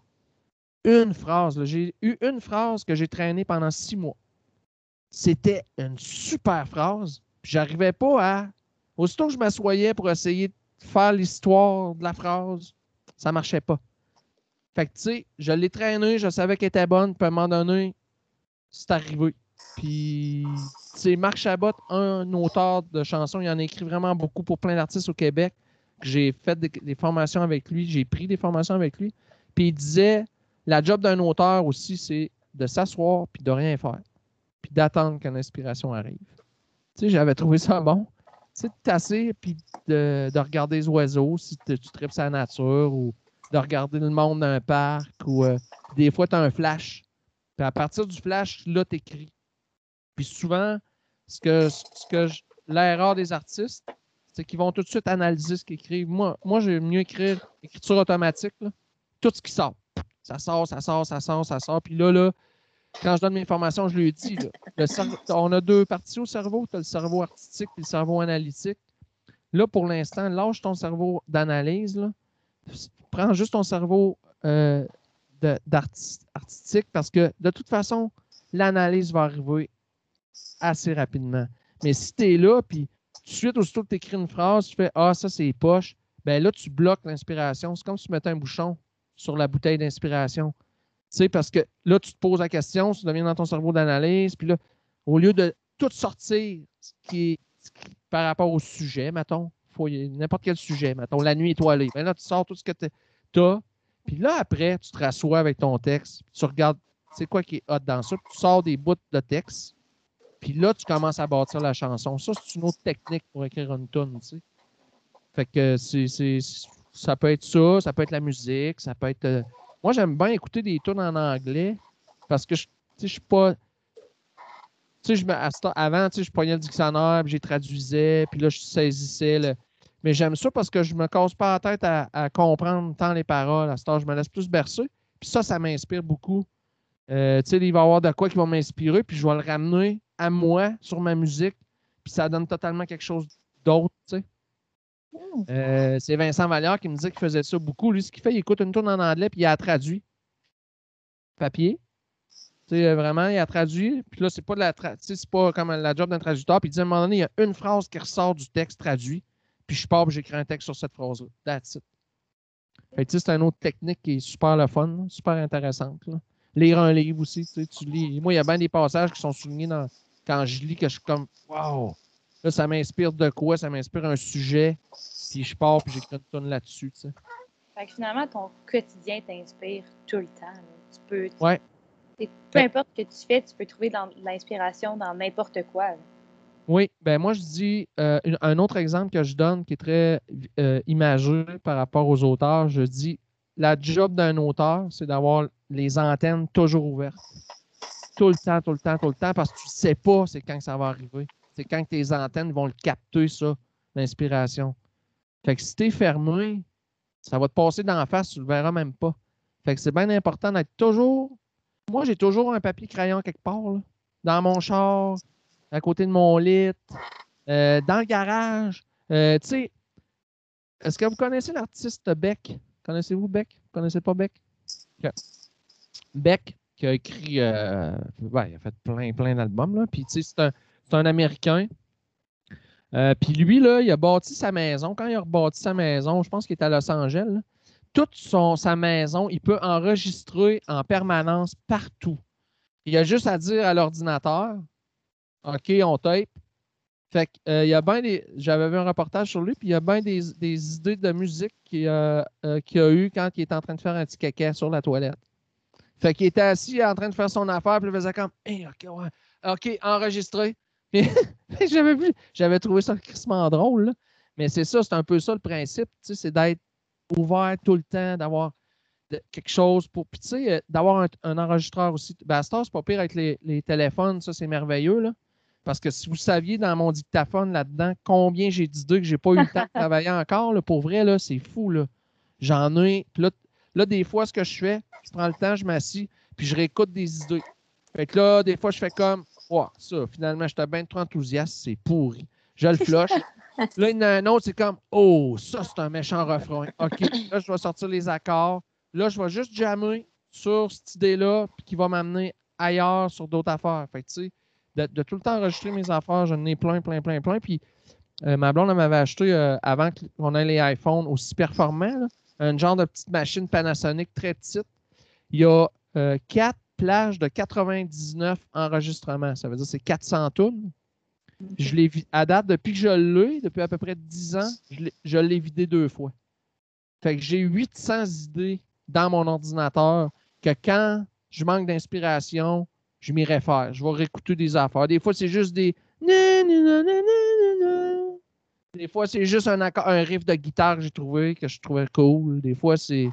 Une phrase. J'ai eu une phrase que j'ai traînée pendant six mois. c'était une super phrase. Puis j'arrivais pas à. Aussitôt que je m'assoyais pour essayer de faire l'histoire de la phrase, ça marchait pas. Fait que, tu sais, je l'ai traîné, je savais qu'elle était bonne, puis à un moment donné, c'est arrivé. Puis, c'est Marc Chabot, un auteur de chansons, il en a écrit vraiment beaucoup pour plein d'artistes au Québec. J'ai fait des, formations avec lui, j'ai pris des formations avec lui. Puis il disait, la job d'un auteur aussi, c'est de s'asseoir puis de rien faire. Puis d'attendre qu'une inspiration arrive. Tu sais, j'avais trouvé ça bon. Tu sais, de tasser puis de, de, regarder les oiseaux si tu tripes sa nature ou de regarder le monde dans un parc ou euh, des fois, tu as un flash. Puis à partir du flash, là, tu écris. Puis souvent, ce que, ce que l'erreur des artistes, c'est qu'ils vont tout de suite analyser ce qu'ils écrivent. Moi, moi j'aime mieux écrire écriture automatique, tout ce qui sort. Ça sort, ça sort, ça sort, ça sort. Puis là, là, quand je donne mes informations, je lui dis, là, on a deux parties au cerveau. Tu as le cerveau artistique et le cerveau analytique. Là, pour l'instant, lâche ton cerveau d'analyse. Prends juste ton cerveau euh, artistique parce que de toute façon, l'analyse va arriver assez rapidement. Mais si tu es là, puis tout de suite, aussitôt que tu écris une phrase, tu fais Ah, ça, c'est poche, ben là, tu bloques l'inspiration. C'est comme si tu mettais un bouchon sur la bouteille d'inspiration. Tu sais, parce que là, tu te poses la question, tu deviens dans ton cerveau d'analyse, puis là, au lieu de tout sortir ce qui est, par rapport au sujet, mettons, n'importe quel sujet, mettons, la nuit étoilée, ben là, tu sors tout ce que tu as, puis là, après, tu te rassois avec ton texte, tu regardes, c'est quoi qui est hot dans ça, tu sors des bouts de texte, puis là, tu commences à bâtir la chanson. Ça, c'est une autre technique pour écrire une tune, tu sais. Fait que c'est, ça peut être ça, ça peut être la musique, ça peut être. Euh, moi, j'aime bien écouter des tunes en anglais parce que je ne suis pas. Tu sais, avant, je prenais le dictionnaire, puis j'ai traduisais, puis là, je saisissais. Mais j'aime ça parce que je me casse pas la tête à, comprendre tant les paroles. À ce temps, je me laisse plus bercer. Puis ça, ça m'inspire beaucoup. Euh, tu sais, il va y avoir de quoi qui va m'inspirer, puis je vais le ramener à moi sur ma musique, puis ça donne totalement quelque chose d'autre, tu sais. Hmm. Euh, c'est Vincent Vallière qui me dit qu'il faisait ça beaucoup. Lui, ce qu'il fait, il écoute une tourne en anglais, puis il a traduit. Papier. sais, euh, vraiment, il a traduit. Puis là, c'est pas de la c'est pas comme la job d'un traducteur. Puis il dit à un moment donné, il y a une phrase qui ressort du texte traduit. Puis je pars, j'écris un texte sur cette phrase-là. That's it. C'est une autre technique qui est super le fun, super intéressante. Lire un livre aussi, tu lis. Moi, il y a bien des passages qui sont soulignés quand je lis que je suis comme Wow! Là, ça m'inspire de quoi? Ça m'inspire un sujet. Puis je pars puis j'écris une tonne là-dessus. Tu sais. Fait que finalement, ton quotidien t'inspire tout le temps. Tu peux. Ouais. Peu importe ce que tu fais, tu peux trouver de l'inspiration dans n'importe quoi. Oui, ben moi je dis euh, un autre exemple que je donne qui est très euh, imageux par rapport aux auteurs, je dis la job d'un auteur, c'est d'avoir les antennes toujours ouvertes tout le temps, tout le temps, tout le temps, parce que tu ne sais pas c'est quand ça va arriver. C'est quand tes antennes vont le capter, ça, l'inspiration. Fait que si tu es fermé, ça va te passer d'en face, tu le verras même pas. Fait que c'est bien important d'être toujours. Moi, j'ai toujours un papier crayon quelque part, dans mon char, à côté de mon lit, euh, dans le garage. Euh, tu sais, est-ce que vous connaissez l'artiste Beck? Connaissez-vous Beck? Vous connaissez pas Beck? Beck, qui a écrit. Euh, il a fait plein, plein d'albums. Puis, tu sais, c'est un, un, Américain. Euh, puis lui, là, il a bâti sa maison. Quand il a rebâti sa maison, je pense qu'il est à Los Angeles, toute son, sa maison, il peut enregistrer en permanence partout. Il a juste à dire à l'ordinateur OK, on tape. Fait que, euh, y a bien des. J'avais vu un reportage sur lui, puis il y a bien des, des idées de musique qu'il a, qu a eu quand il est en train de faire un petit caca sur la toilette. Fait qu'il était assis en train de faire son affaire, puis il faisait comme OK, OK, enregistré. (laughs) j'avais vu, j'avais trouvé ça crissement drôle. Mais c'est ça, c'est un peu ça le principe, c'est d'être ouvert tout le temps, d'avoir quelque chose pour. Puis tu sais, euh, d'avoir un, enregistreur aussi. Ben, c'est pas pire avec les, téléphones, ça c'est merveilleux. Là. Parce que si vous saviez dans mon dictaphone là-dedans combien j'ai d'idées que j'ai pas eu le temps de (laughs) travailler encore, là, pour vrai, là, c'est fou. Là. J'en ai. Puis là, Là, des fois, ce que je fais, je prends le temps, je m'assis, puis je réécoute des idées. Fait que là, des fois, je fais comme, oh, ça, finalement, j'étais bien trop enthousiaste, c'est pourri. Je le flush. (laughs) là, il y en a un autre, c'est comme, oh, ça, c'est un méchant refrain. OK, là, je vais sortir les accords. Là, je vais juste jammer sur cette idée-là, puis qui va m'amener ailleurs sur d'autres affaires. Fait tu sais, de, de tout le temps enregistrer mes affaires. J'en ai plein, plein, plein, plein. Puis euh, ma blonde, m'avait acheté, euh, avant qu'on ait les iPhones aussi performants, là, un genre de petite machine Panasonic très petite. Il y a euh, quatre plages de 99 enregistrements. Ça veut dire que c'est 400 tonnes. Je l'ai à date, depuis que je l'ai, depuis à peu près 10 ans, je l'ai- vidé deux fois. Fait que j'ai 800 idées dans mon ordinateur que quand je manque d'inspiration, je m'y réfère. Je vais réécouter des affaires. Des fois, c'est juste des. Des fois, c'est juste un, un riff de guitare que j'ai trouvé, que je trouvais cool. Des fois, c'est.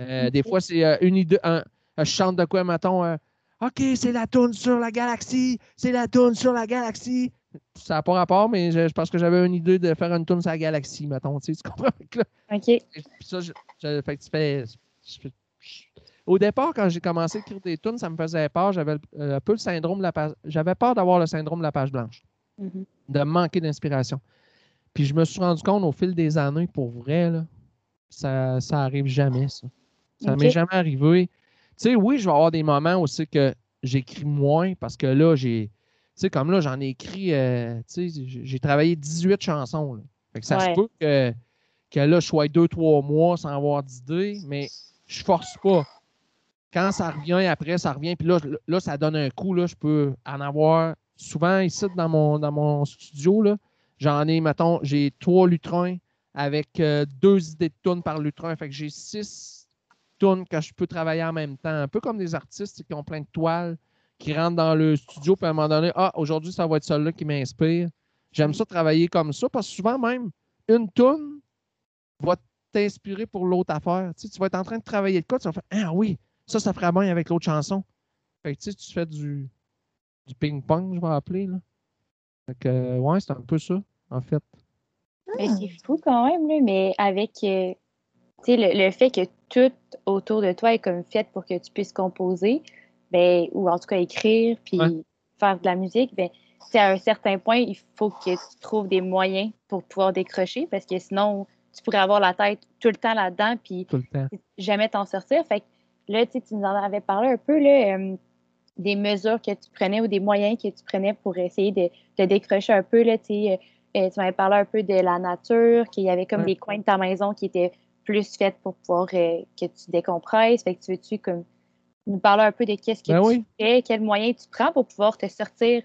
euh, des fois, c'est euh, une idée. Un- je chante de quoi, mettons. euh, OK, c'est la tourne sur la galaxie. C'est la tourne sur la galaxie. Ça n'a pas rapport, mais je, je pense que j'avais une idée de faire une tourne sur la galaxie, mettons. Tu, sais, tu comprends? Là, OK. ça, je, je- fait que tu fais- Au départ, quand j'ai commencé à écrire des tunes, ça me faisait peur. J'avais euh, un peu le syndrome de la page. J'avais peur d'avoir le syndrome de la page blanche, Mhm. de manquer d'inspiration. Puis je me suis rendu compte au fil des années, pour vrai, là, ça, ça arrive jamais, ça. Ça Ok. m'est jamais arrivé. Tu sais, oui, je vais avoir des moments aussi que j'écris moins parce que là, j'ai. Tu sais, comme là, j'en ai écrit. euh, tu sais, j'ai travaillé 18 chansons. là. Fait que ça Ouais. se peut que, que là, je sois deux, trois mois sans avoir d'idée, mais je force pas. Quand ça revient après, ça revient. Puis là, là, ça donne un coup. Là, je peux en avoir souvent ici dans mon, dans mon studio. Là, j'en ai, mettons, j'ai trois lutrins avec euh, deux idées de tunes par lutrin. Fait que j'ai six tunes que je peux travailler en même temps. Un peu comme des artistes qui ont plein de toiles, qui rentrent dans le studio, puis à un moment donné, ah, aujourd'hui, ça va être celle-là qui m'inspire. J'aime ça travailler comme ça parce que souvent même, une tune va t'inspirer pour l'autre affaire. Tu, sais, tu vas être en train de travailler de quoi, tu vas faire Ah oui, ça, ça ferait bien avec l'autre chanson. Fait que tu sais, tu fais du, du ping-pong, je vais appeler. Là. Fait que, euh, ouais, c'est un peu ça, en fait. Mais c'est fou quand même, là, mais avec euh, tu sais, le, le fait que tout autour de toi est comme fait pour que tu puisses composer, ben, ou en tout cas écrire, puis Ouais. faire de la musique, ben, à un certain point, il faut que tu trouves des moyens pour pouvoir décrocher, parce que sinon, tu pourrais avoir la tête tout le temps là-dedans, puis jamais t'en sortir. Fait que là, tu nous en avais parlé un peu, là, euh, des mesures que tu prenais ou des moyens que tu prenais pour essayer de, de décrocher un peu, là, tu euh, euh, tu m'avais parlé un peu de la nature, qu'il y avait comme Ouais. des coins de ta maison qui étaient plus faits pour pouvoir euh, que tu décompresses. Fait que tu veux-tu comme nous parler un peu de qu'est-ce que Ben tu oui. fais, quels moyens tu prends pour pouvoir te sortir,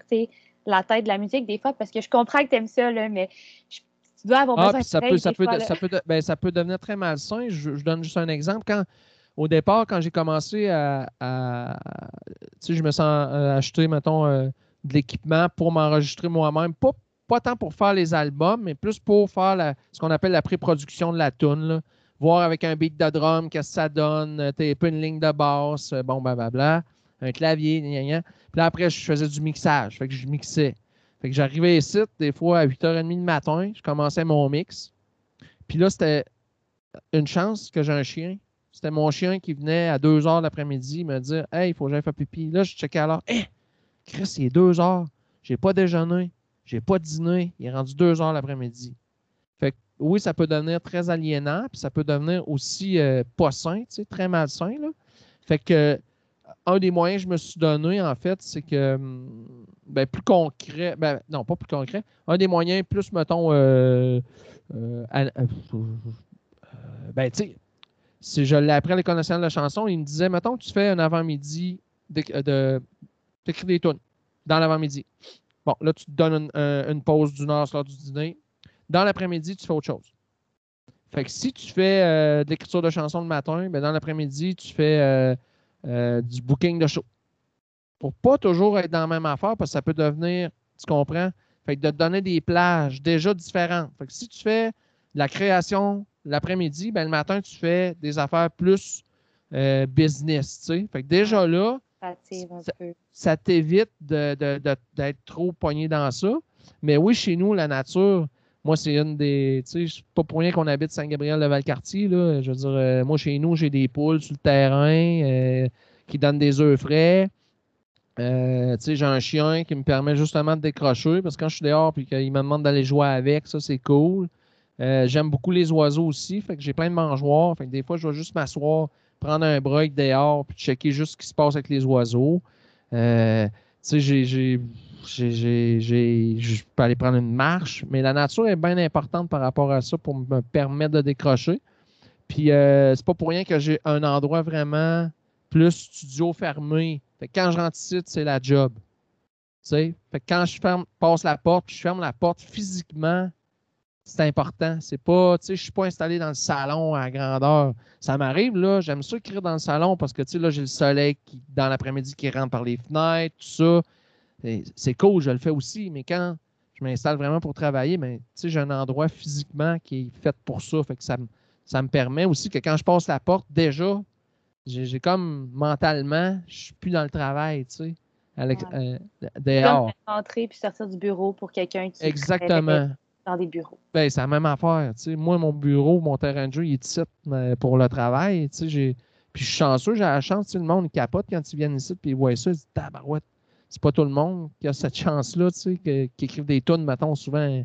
la tête de la musique des fois, parce que je comprends que tu aimes ça, là, mais je- tu dois avoir Ah, besoin ça de peut, ça, peut, fois, de- là. ça, peut, de- ben, ça peut devenir très malsain. Je, je donne juste un exemple. Quand, au départ, quand j'ai commencé à. je me sens euh, acheter, mettons, euh, de l'équipement pour m'enregistrer moi-même. Pas, pas tant pour faire les albums, mais plus pour faire la- ce qu'on appelle la pré-production de la tune. Voir avec un beat de drum, qu'est-ce que ça donne, euh, t'as pas une ligne de basse, euh, bon, blablabla, un clavier, gna. Puis là, après, je faisais du mixage. Fait que je mixais. Fait que j'arrivais ici, des fois à 8h30 le matin, je commençais mon mix. Puis là, c'était une chance que j'ai un chien. C'était mon chien qui venait à 2 h l'après-midi me dire Hey, il faut que j'aille faire pipi. Là, je checkais alors. Hé, Chris, il est 2 h. J'ai pas déjeuné. J'ai pas dîné. Il est rendu 2 h l'après-midi. Oui, ça peut devenir très aliénant, puis ça peut devenir aussi euh, pas sain, très malsain. Là. Fait que un des moyens que je me suis donné, en fait, c'est que hum, ben, plus concret, ben, non, pas plus concret, un des moyens plus, mettons, euh, euh, euh, ben, tu sais, si je l'ai appris à l'école nationale de la chanson, il me disait, mettons tu fais un avant-midi, de, des tunes dans l'avant-midi. Bon, là, tu te donnes une, un- une pause d'une heure l'heure du dîner. Dans l'après-midi, tu fais autre chose. Fait que si tu fais euh, de l'écriture de chansons le matin, ben dans l'après-midi, tu fais euh, euh, du booking de show. Pour pas toujours être dans la même affaire, parce que ça peut devenir, tu comprends? Fait que de te donner des plages déjà différentes. Fait que si tu fais de la création l'après-midi, ben le matin, tu fais des affaires plus business, tu sais. Fait que déjà là, Ça t'évite de- de- de- d'être trop pogné dans ça. Mais oui, chez nous, la nature, moi, c'est une des. Tu sais, pas pour rien qu'on habite Saint-Gabriel-de-Valcartier. Je veux dire, euh, moi, chez nous, j'ai des poules sur le terrain euh, qui donnent des œufs frais. Euh, tu sais, j'ai un chien qui me permet justement de décrocher parce que quand je suis dehors et qu'il me demande d'aller jouer avec, ça, c'est cool. Euh, J'aime beaucoup les oiseaux aussi, fait que j'ai plein de mangeoires. Fait que des fois, je vais juste m'asseoir, prendre un break dehors puis checker juste ce qui se passe avec les oiseaux. Euh, tu sais, j'ai- je peux aller prendre une marche, mais la nature est bien importante par rapport à ça pour me permettre de décrocher. Puis euh, c'est pas pour rien que j'ai un endroit vraiment plus studio fermé. Fait que quand je rentre ici, c'est la job. Fait quand je ferme, passe la porte, je ferme la porte physiquement, c'est important. C'est pas, tu sais, je suis pas installé dans le salon à grandeur. Ça m'arrive, là, j'aime ça écrire dans le salon parce que, tu sais, là, j'ai le soleil qui, dans l'après-midi qui rentre par les fenêtres, tout ça. C'est cool, je le fais aussi, mais quand je m'installe vraiment pour travailler, mais sais, j'ai un endroit physiquement qui est fait pour ça. Fait que ça, me- ça me permet aussi que quand je passe la porte, déjà, j'ai comme mentalement, je suis plus dans le travail, tu sais, Ouais. euh, dehors. Comme rentrer puis sortir du bureau pour quelqu'un qui Exactement. dans des bureaux. Ben, c'est la même affaire. tu sais. Moi, mon bureau, mon terrain de jeu, il est ici pour le travail. tu sais, j'ai- Puis je suis chanceux, j'ai la chance. tu sais, Le monde il capote quand ils viennent ici puis ils voient ça. Ils disent Tabarouette. C'est pas tout le monde qui a cette chance-là, tu sais, qui écrivent des tunes, mettons, souvent,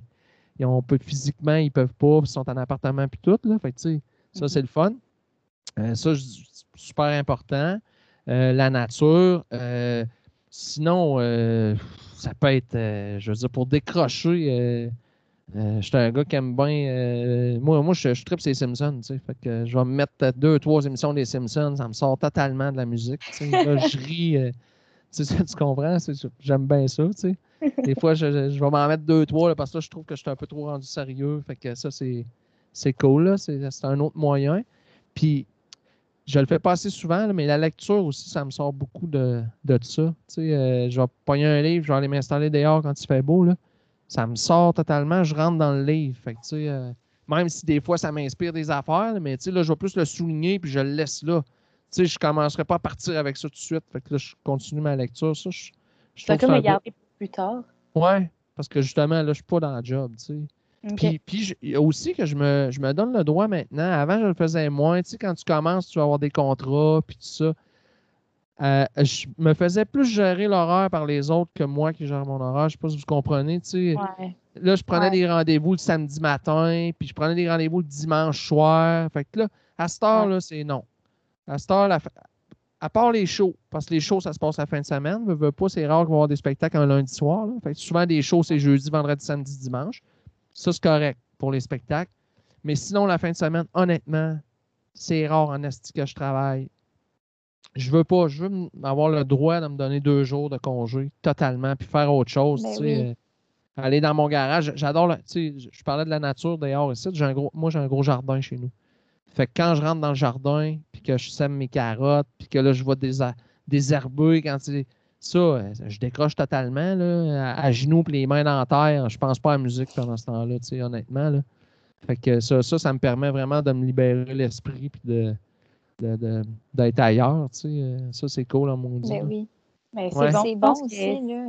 ils ont peu physiquement, ils peuvent pas, puis ils sont en appartement puis tout. Là. Fait tu sais, ça, Mhm. c'est le fun. Euh, ça, super important. Euh, la nature. euh, sinon, euh, ça peut être, je veux dire, pour décrocher. euh, je suis un gars qui aime bien. euh, moi, moi, je, je tripe ces Simpsons. tu sais. Fait que je vais me mettre deux, trois émissions des Simpsons. Ça me sort totalement de la musique. tu sais. Là, je ris. euh, (laughs) tu, comprends? J'aime bien ça. Des fois, je, vais m'en mettre deux, trois parce que là, je trouve que je suis un peu trop rendu sérieux. Fait que ça, c'est cool. C'est un autre moyen. Puis, je le fais pas assez souvent, mais la lecture aussi, ça me sort beaucoup de, de ça. Tu sais, euh, je vais pogner un livre, je vais aller m'installer dehors quand il fait beau. Là. Ça me sort totalement, je rentre dans le livre. Fait tu sais, euh, même si des fois ça m'inspire des affaires, mais tu sais, là, je vais plus le souligner puis je le laisse là. Tu sais, je commencerai pas à partir avec ça tout de suite. Fait que là, je continue ma lecture. Ça, je, je bien. garder plus tard. Ouais, parce que justement, là, je suis pas dans le job, tu sais. Puis, puis aussi que je me, je me donne le droit maintenant. Avant, je le faisais moins. Tu sais, quand tu commences, tu vas avoir des contrats, puis tout ça. Euh, je me faisais plus gérer l'horaire par les autres que moi qui gère mon horaire. Je sais pas si vous comprenez. Tu sais, Ouais. là, je prenais Ouais. des rendez-vous le samedi matin, puis je prenais des rendez-vous le dimanche soir. Fait que là, à cette heure, là, c'est non. À cette heure, la fa- à part les shows, parce que les shows, ça se passe la fin de semaine. Veux, veux pas, c'est rare qu'on va avoir des spectacles un lundi soir. là. Fait que souvent, des shows, c'est jeudi, vendredi, samedi, dimanche. Ça, c'est correct pour les spectacles. Mais sinon, la fin de semaine, honnêtement, c'est rare en esti que je travaille. Je veux pas, je veux avoir le droit de me donner deux jours de congé totalement, puis faire autre chose. Ben tu sais, oui. euh, aller dans mon garage. J'adore, tu sais, je je parlais de la nature dehors ici. J'ai un gros, moi, j'ai un gros jardin chez nous. Fait que quand je rentre dans le jardin, puis que je sème mes carottes, puis que là, je vois des, des herbeux, quand c'est ça, euh, je décroche totalement, là, à, à genoux, puis les mains dans la terre. Je pense pas à la musique pendant ce temps-là, tu sais, honnêtement. Là. Fait que ça, ça, ça me permet vraiment de me libérer l'esprit, puis de, de- de- d'être ailleurs, tu sais. Euh, Ça, c'est cool, en mon Ben oui. Mais c'est Ouais. bon. C'est bon que- aussi, là.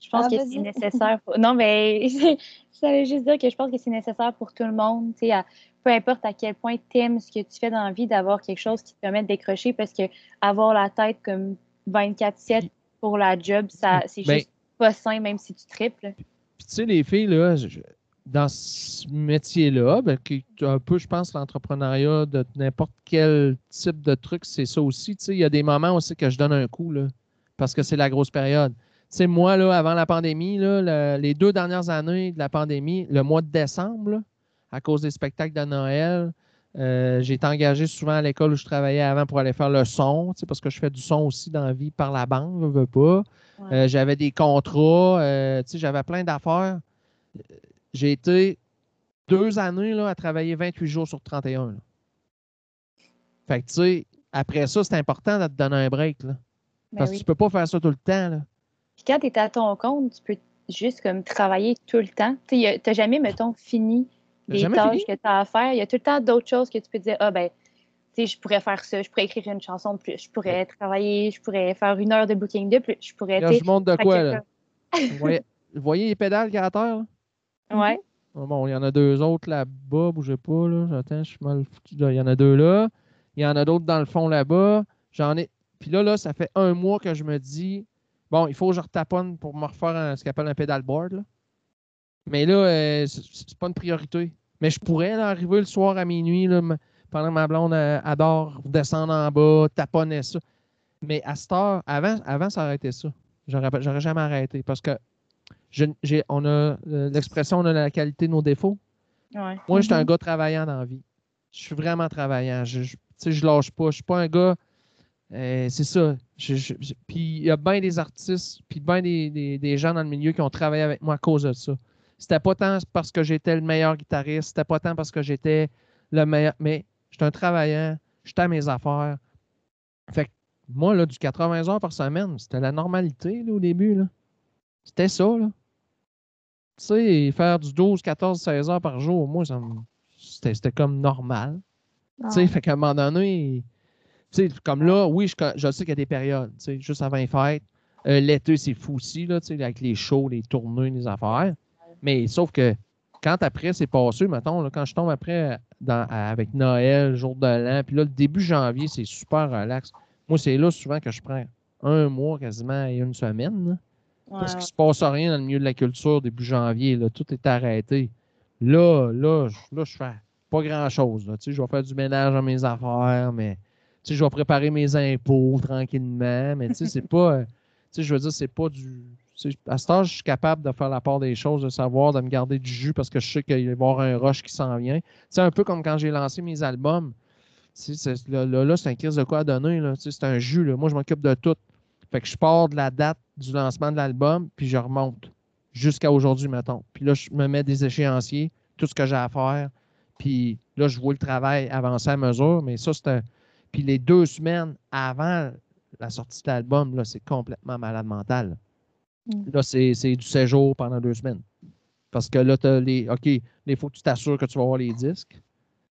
Je pense Ah, que c'est nécessaire. pour- Non, mais (laughs) j'allais juste dire que je pense que c'est nécessaire pour tout le monde. tu sais, à- Peu importe à quel point tu aimes ce que tu fais dans la vie, d'avoir quelque chose qui te permet de décrocher parce que avoir la tête comme 24-7 pour la job, ça c'est Ben- juste pas sain, même si tu triples. Puis tu sais, les filles, là, je- dans ce métier-là, ben, qui un peu, je pense, l'entrepreneuriat de n'importe quel type de truc, c'est ça aussi. Tu sais, il y a des moments aussi que je donne un coup, là, parce que c'est la grosse période. Sais, moi, là, avant la pandémie, là, le- les deux dernières années de la pandémie, le mois de décembre, là, à cause des spectacles de Noël, euh, j'ai été engagé souvent à l'école où je travaillais avant pour aller faire le son, parce que je fais du son aussi dans la vie par la banque, je veux pas. Ouais. Euh, j'avais des contrats, euh, j'avais plein d'affaires. J'ai été deux années là, à travailler 28 jours sur 31. là. Fait que, tu sais, après ça, c'est important de te donner un break. Là, Ben parce oui. que tu peux pas faire ça tout le temps. Là. Puis quand tu es à ton compte, tu peux juste comme travailler tout le temps. Tu n'as jamais, mettons, fini jamais tâches fini? que tu as à faire. Il y a tout le temps d'autres choses que tu peux dire, ah ben, tu sais, je pourrais faire ça, je pourrais écrire une chanson de plus, je pourrais travailler, je pourrais faire une heure de booking de plus, je pourrais, Là, je montre de quoi. Là. Vous, voyez, vous voyez les pédales qu'il y a à terre? là? (laughs) Ouais. Ah, Bon, il y en a deux autres là-bas, bougez pas. Là. J'attends, je suis mal foutu. là. Il y en a deux là. Il y en a d'autres dans le fond là-bas. J'en ai. Puis là, là, ça fait un mois que je me dis bon, il faut que je retaponne pour me refaire un- ce qu'on appelle un pedalboard. Là. Mais là, euh, c'est pas une priorité. Mais je pourrais là, arriver le soir à minuit, là, pendant que ma blonde euh, adore descendre en bas, taponner ça. Mais à cette heure, avant, avant ça aurait été ça. J'aurais jamais arrêté parce que j'ai, on a euh, l'expression on a la qualité de nos défauts. Ouais. Moi, je suis un Mhm. gars travaillant dans la vie. Je suis vraiment travaillant. Je, je, je lâche pas. Je suis pas un gars. Euh, c'est ça. Je- je- je- puis il y a bien des artistes, puis bien des, des- des gens dans le milieu qui ont travaillé avec moi à cause de ça. C'était pas tant parce que j'étais le meilleur guitariste, c'était pas tant parce que j'étais le meilleur, mais j'étais un travaillant, j'étais à mes affaires. Fait que moi, là, du 80 heures par semaine, c'était la normalité là, au début. là. C'était ça. Là. Tu sais, faire du 12, 14, 16 heures par jour, moi, ça me- c'était c'était comme normal. Tu sais, Ouais. fait qu'à un moment donné, comme là, oui, je, je sais qu'il y a des périodes, tu sais, juste avant les fêtes. Euh, L'été, c'est fou aussi, là, tu sais, avec les shows, les tournées, les affaires. Mais sauf que quand après, c'est passé, mettons, là, quand je tombe après avec Noël, jour de l'an, puis là, le début janvier, c'est super relax. Moi, c'est là souvent que je prends un mois quasiment et une semaine. Parce qu'il ne se passe rien dans le milieu de la culture début janvier. Là, tout est arrêté. Là, là, je- là, je fais pas grand-chose. Tu sais, Je vais faire du ménage dans mes affaires, mais je vais préparer mes impôts tranquillement. Mais tu c'est pas. euh, Tu sais, je veux dire, c'est pas du. À cet âge, je suis capable de faire la part des choses, de savoir, de me garder du jus parce que je sais qu'il va y avoir un rush qui s'en vient. C'est un peu comme quand j'ai lancé mes albums. Là, là, là, c'est un crise de quoi donner. C'est un jus. là. Moi, je m'occupe de tout. Fait que je pars de la date du lancement de l'album, puis je remonte jusqu'à aujourd'hui, mettons. Puis là, je me mets des échéanciers, tout ce que j'ai à faire. Puis là, je vois le travail avancer à mesure, mais ça, c'est un. Puis les deux semaines avant la sortie de l'album, là, c'est complètement malade mental. Mm. Là, c'est c'est du séjour pendant deux semaines. Parce que là, tu as les. OK, il faut que tu t'assures que tu vas avoir les disques.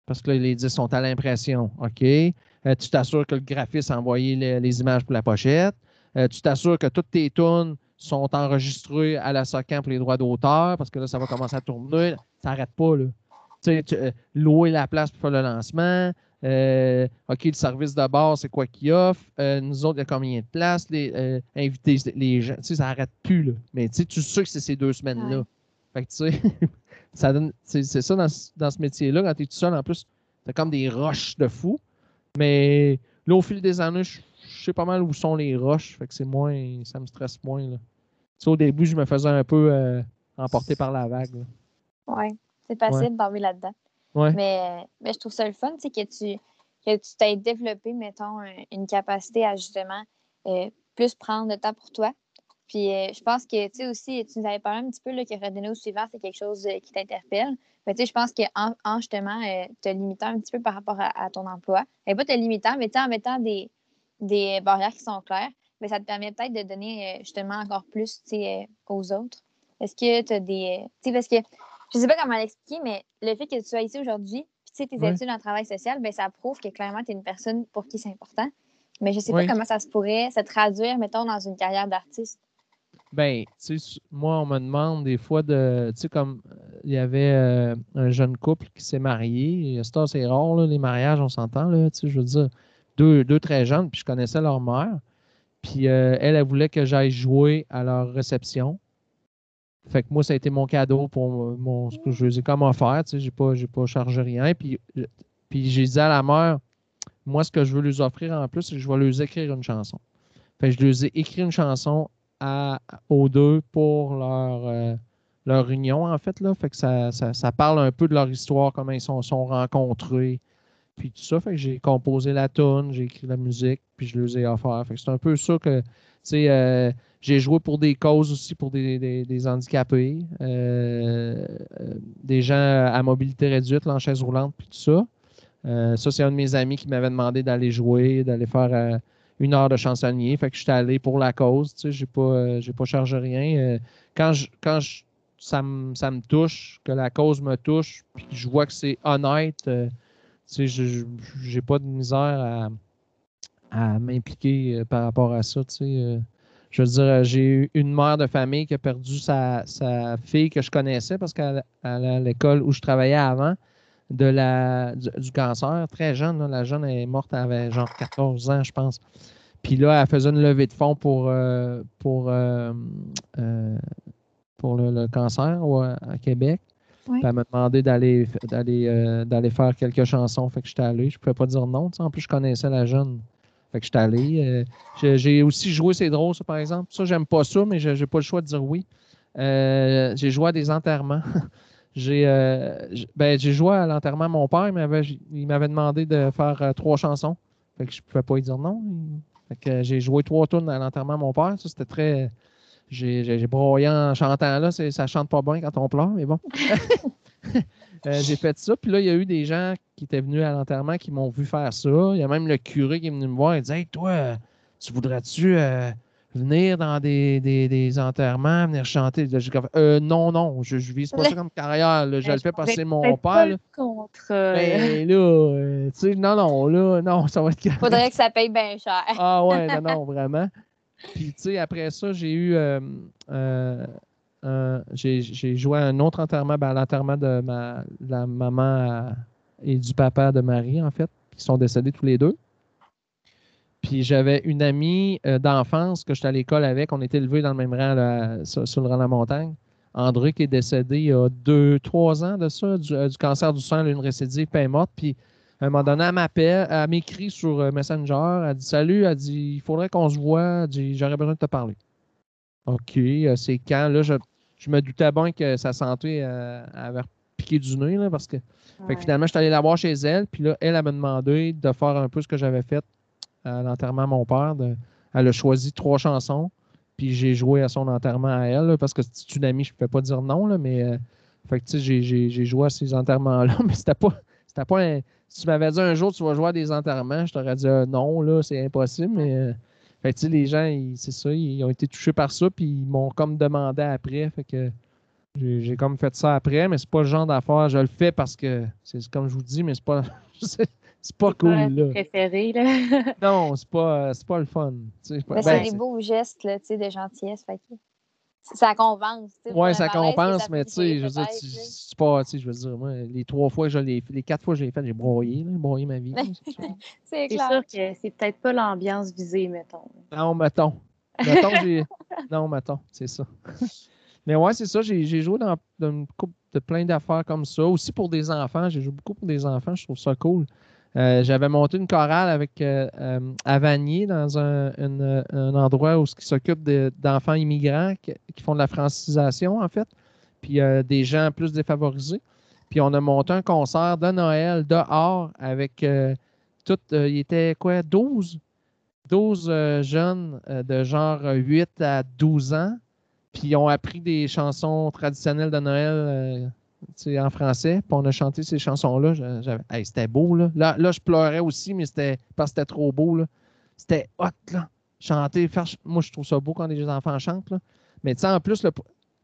Parce que là, les disques sont à l'impression. OK? Euh, tu t'assures que le graphiste a envoyé les, les images pour la pochette. Euh, tu t'assures que toutes tes tunes sont enregistrées à la SOCAN pour les droits d'auteur, parce que là, ça va commencer à tourner. Ça n'arrête pas, là. Tu sais, tu- euh, louer la place pour faire le lancement. Euh, OK, le service de base, c'est quoi qu'il offre? Euh, nous autres, il y a combien de places? Les, euh, inviter les gens. Tu sais, ça n'arrête plus, là. Mais tu sais, tu sais que c'est ces deux semaines-là. Ouais. Fait que, tu sais, (laughs) ça donne. C'est c'est ça dans, ce- dans ce métier-là, quand tu es tout seul, en plus, t'as comme des roches de fou. Mais là, au fil des années, je je sais pas mal où sont les roches. Fait que c'est moins. Ça me stresse moins, là. Tu sais, au début, je me faisais un peu emporter par la vague. là. Ouais, c'est facile de tomber là-dedans. Mais, mais je trouve ça le fun, sais, que tu que tu développé, mettons, un- une capacité à justement euh, plus prendre le temps pour toi. Puis euh, je pense que, tu sais, aussi, tu nous avais parlé un petit peu là, que redonner au suivant, c'est quelque chose euh, qui t'interpelle. Mais tu sais, je pense qu'en en, justement euh, te limitant un petit peu par rapport à, ton emploi, et pas te limitant, mais tu en mettant des, des barrières qui sont claires, mais ça te permet peut-être de donner euh, justement encore plus euh, aux autres. Est-ce que tu as des. euh, Tu sais, parce que je sais pas comment l'expliquer, mais le fait que tu sois ici aujourd'hui, puis tu sais, tes Ouais. études en travail social, ben, ça prouve que clairement, tu es une personne pour qui c'est important. Mais je sais pas comment ça se pourrait se traduire, mettons, dans une carrière d'artiste. Ben, tu sais, moi, on me demande des fois de. Tu sais, comme euh, il y avait euh, un jeune couple qui s'est marié. C'est rare, là, les mariages, on s'entend, là. Tu sais, je veux dire, deux, deux très jeunes, puis je connaissais leur mère. Puis euh, elle, elle voulait que j'aille jouer à leur réception. Fait que moi, ça a été mon cadeau pour mon, ce que je les ai comme offert. Tu sais, j'ai pas, pas chargé rien. Puis, puis j'ai dit à la mère, moi, ce que je veux leur offrir en plus, c'est que je vais leur écrire une chanson. Fait que je leur ai écrit une chanson à, aux deux pour leur, euh, leur union, en fait. Là. Fait que ça, ça, ça parle un peu de leur histoire, comment ils sont, sont rencontrés. Puis tout ça, fait j'ai composé la tune, j'ai écrit la musique, puis je les ai offert. Fait que c'est un peu ça que, tu sais, euh, j'ai joué pour des causes aussi, pour des, handicapés, euh, euh, des gens à mobilité réduite, en chaise roulante, puis tout ça. Euh, ça, c'est un de mes amis qui m'avait demandé d'aller jouer, d'aller faire une heure de chansonnier. Fait que je suis allé pour la cause. Tu sais, j'ai pas, pas chargé rien. Quand je, quand je- ça, me, ça me touche, que la cause me touche, puis que je vois que c'est honnête, tu sais, je- j'ai pas de misère à, à m'impliquer par rapport à ça. Tu sais. Je veux dire, euh, j'ai eu une mère de famille qui a perdu sa, sa fille que je connaissais parce qu'à l'école où je travaillais avant, de la, du, du cancer, très jeune. là. la jeune est morte, elle avait genre 14 ans, je pense. Puis là, elle faisait une levée de fonds pour, euh, pour, euh, euh, pour le, le cancer ouais, à Québec. Elle m'a demandé d'aller faire quelques chansons. Fait que j'étais allé. Je ne pouvais pas dire non. En plus, je connaissais la jeune Fait que je suis allé. euh, j'ai- aussi joué, c'est drôle, ça, par exemple. Ça, j'aime pas ça, mais j'ai pas le choix de dire oui. Euh, j'ai joué à des enterrements. (laughs) j'ai euh, ben, j'ai joué à l'enterrement de mon père. Il m'avait, demandé de faire trois chansons. Fait que je pouvais pas lui dire non. Fait que j'ai joué trois tunes à l'enterrement de mon père. Ça, c'était très. J'ai, broyé en chantant là. Ça chante pas bien quand on pleure, mais bon. (laughs) Euh, j'ai fait ça. Puis là, il y a eu des gens qui étaient venus à l'enterrement qui m'ont vu faire ça. Il y a même le curé qui est venu me voir et dit Hey, toi, euh, tu voudrais-tu euh, venir dans des, des, des enterrements, venir chanter? Là, j'ai comme, Euh, Non, non, je, je vise pas ça comme carrière. là. Je le fais c'est mon père. là. Contre. Ben là, euh, tu sais, non, non, là, non, ça va être carré. Faudrait que ça paye bien cher. Ah ouais, non, non, vraiment. Puis, tu sais, après ça, j'ai eu. Euh, euh, j'ai joué à un autre enterrement, ben, à l'enterrement de ma, la maman à- et du papa de Marie, en fait, qui sont décédés tous les deux. Puis j'avais une amie euh, d'enfance que j'étais à l'école avec. On était élevés dans le même rang sur, le rang de la montagne. André qui est décédé il y a deux, trois ans de ça, du, euh, du cancer du sang, une récidive, est morte. Puis à un moment donné, elle m'appelle, elle m'écrit sur euh, Messenger, elle dit Salut, elle dit Il faudrait qu'on se voit, J'aurais besoin de te parler. OK, euh, c'est quand? Là, je, je me doutais bien que sa santé euh, avait piqué du nez, là, parce que. Fait que finalement, je suis allé la voir chez elle, puis là, elle, elle m'a demandé de faire un peu ce que j'avais fait à l'enterrement de mon père. de- elle a choisi trois chansons, puis j'ai joué à son enterrement à elle, là, parce que c'est une amie, je ne pouvais pas dire non, là, mais. euh, fait que, tu sais, j'ai- j'ai j'ai joué à ces enterrements-là, (laughs) mais c'était pas. C'était pas un- Si tu m'avais dit un jour, tu vas jouer à des enterrements, je t'aurais dit euh, non, là, c'est impossible, mais. Fait que, tu sais, les gens, c'est ça, ils ont été touchés par ça, puis ils m'ont comme demandé après. Fait que j'ai comme fait ça après, mais c'est pas le genre d'affaire. Je le fais parce que, c'est comme je vous dis, mais c'est pas, (laughs) c'est c'est pas cool, là. préféré, là. Non, c'est pas, c'est pas le fun. c'est pas- ben, c'est des beaux gestes là, tu sais, de gentillesse. Fait que ça compense. le ça compense, mais tu sais, je veux dire, tu- pas, tu sais, je veux dire, moi, les trois fois que je l'ai fait, les quatre fois que je l'ai fait, j'ai broyé, là, broyé ma vie. (laughs) c'est clair. sûr que c'est peut-être pas l'ambiance visée, mettons. Non, mettons. Mettons, j'ai. (laughs) Non, mettons, c'est ça. (laughs) Mais ouais, c'est ça. J'ai j'ai joué dans, dans une couple de plein d'affaires comme ça. Aussi pour des enfants. J'ai joué beaucoup pour des enfants. Je trouve ça cool. Euh, J'avais monté une chorale avec euh, euh, dans un, endroit où qui s'occupe de- d'enfants immigrants qui, font de la francisation, en fait. Puis euh, des gens plus défavorisés. Puis on a monté un concert de Noël dehors avec tout. il était quoi, 12? 12 euh, jeunes de genre euh, 8 à 12 ans, puis ils ont appris des chansons traditionnelles de Noël en français, puis on a chanté ces chansons-là. C'était beau, là. là. Là, je pleurais aussi, mais c'était parce que c'était trop beau, là. C'était hot, là. Chanter, faire... Moi, je trouve ça beau quand les enfants chantent, là. Mais tu sais, en plus,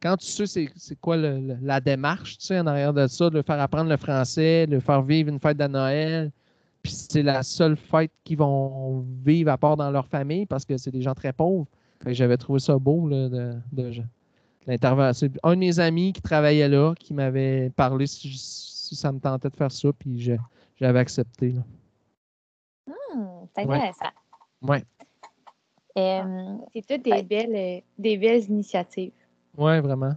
quand tu sais c'est, quoi la démarche, tu sais, en arrière de ça, de faire apprendre le français, de faire vivre une fête de Noël, puis c'est la seule fête qu'ils vont vivre à part dans leur famille parce que c'est des gens très pauvres. J'avais trouvé ça beau là, de l'intervention. Un de mes amis qui travaillait là qui m'avait parlé si, si ça me tentait de faire ça, puis je- j'avais accepté. Là. Hmm, c'est Ouais. intéressant. Ouais. Euh, C'est toutes des Ouais. belles, euh, des belles initiatives. Ouais, vraiment.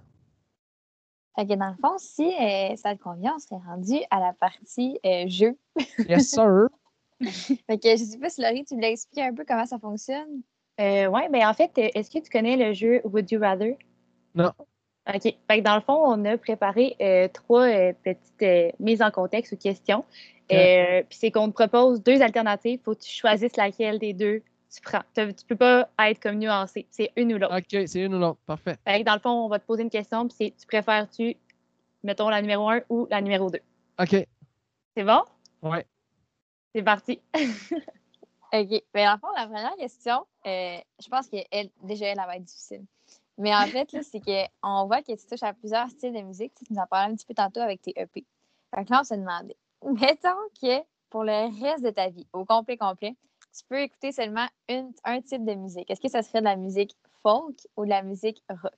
fait que dans le fond, si euh, ça te convient, on serait rendu à la partie euh, jeu. (laughs) Yes, sir. Fait que je sais pas si Laurie, tu voulais expliquer un peu comment ça fonctionne? Euh, oui, ben en fait, est-ce que tu connais le jeu Would You Rather? Non. OK. Fait que dans le fond, on a préparé euh, trois euh, petites euh, mises en contexte ou questions. Euh, Puis c'est qu'on te propose deux alternatives. faut que tu choisisses laquelle des deux tu prends. Tu tu peux pas être comme nuancé. C'est une ou l'autre. OK, c'est une ou l'autre. Parfait. Fait que dans le fond, on va te poser une question, puis c'est tu préfères-tu, mettons, la numéro un ou la numéro deux? OK. C'est bon? Ouais. C'est parti. (laughs) OK. Mais dans le fond, la première question, euh, je pense que elle, déjà, elle va être difficile. Mais en fait, là, c'est qu'on voit que tu touches à plusieurs styles de musique. Tu nous en parlais un petit peu tantôt avec tes EP. Fait que là, on se demandait, mettons que pour le reste de ta vie, au complet complet, tu peux écouter seulement une, un type de musique. Est-ce que ça serait de la musique folk ou de la musique rock?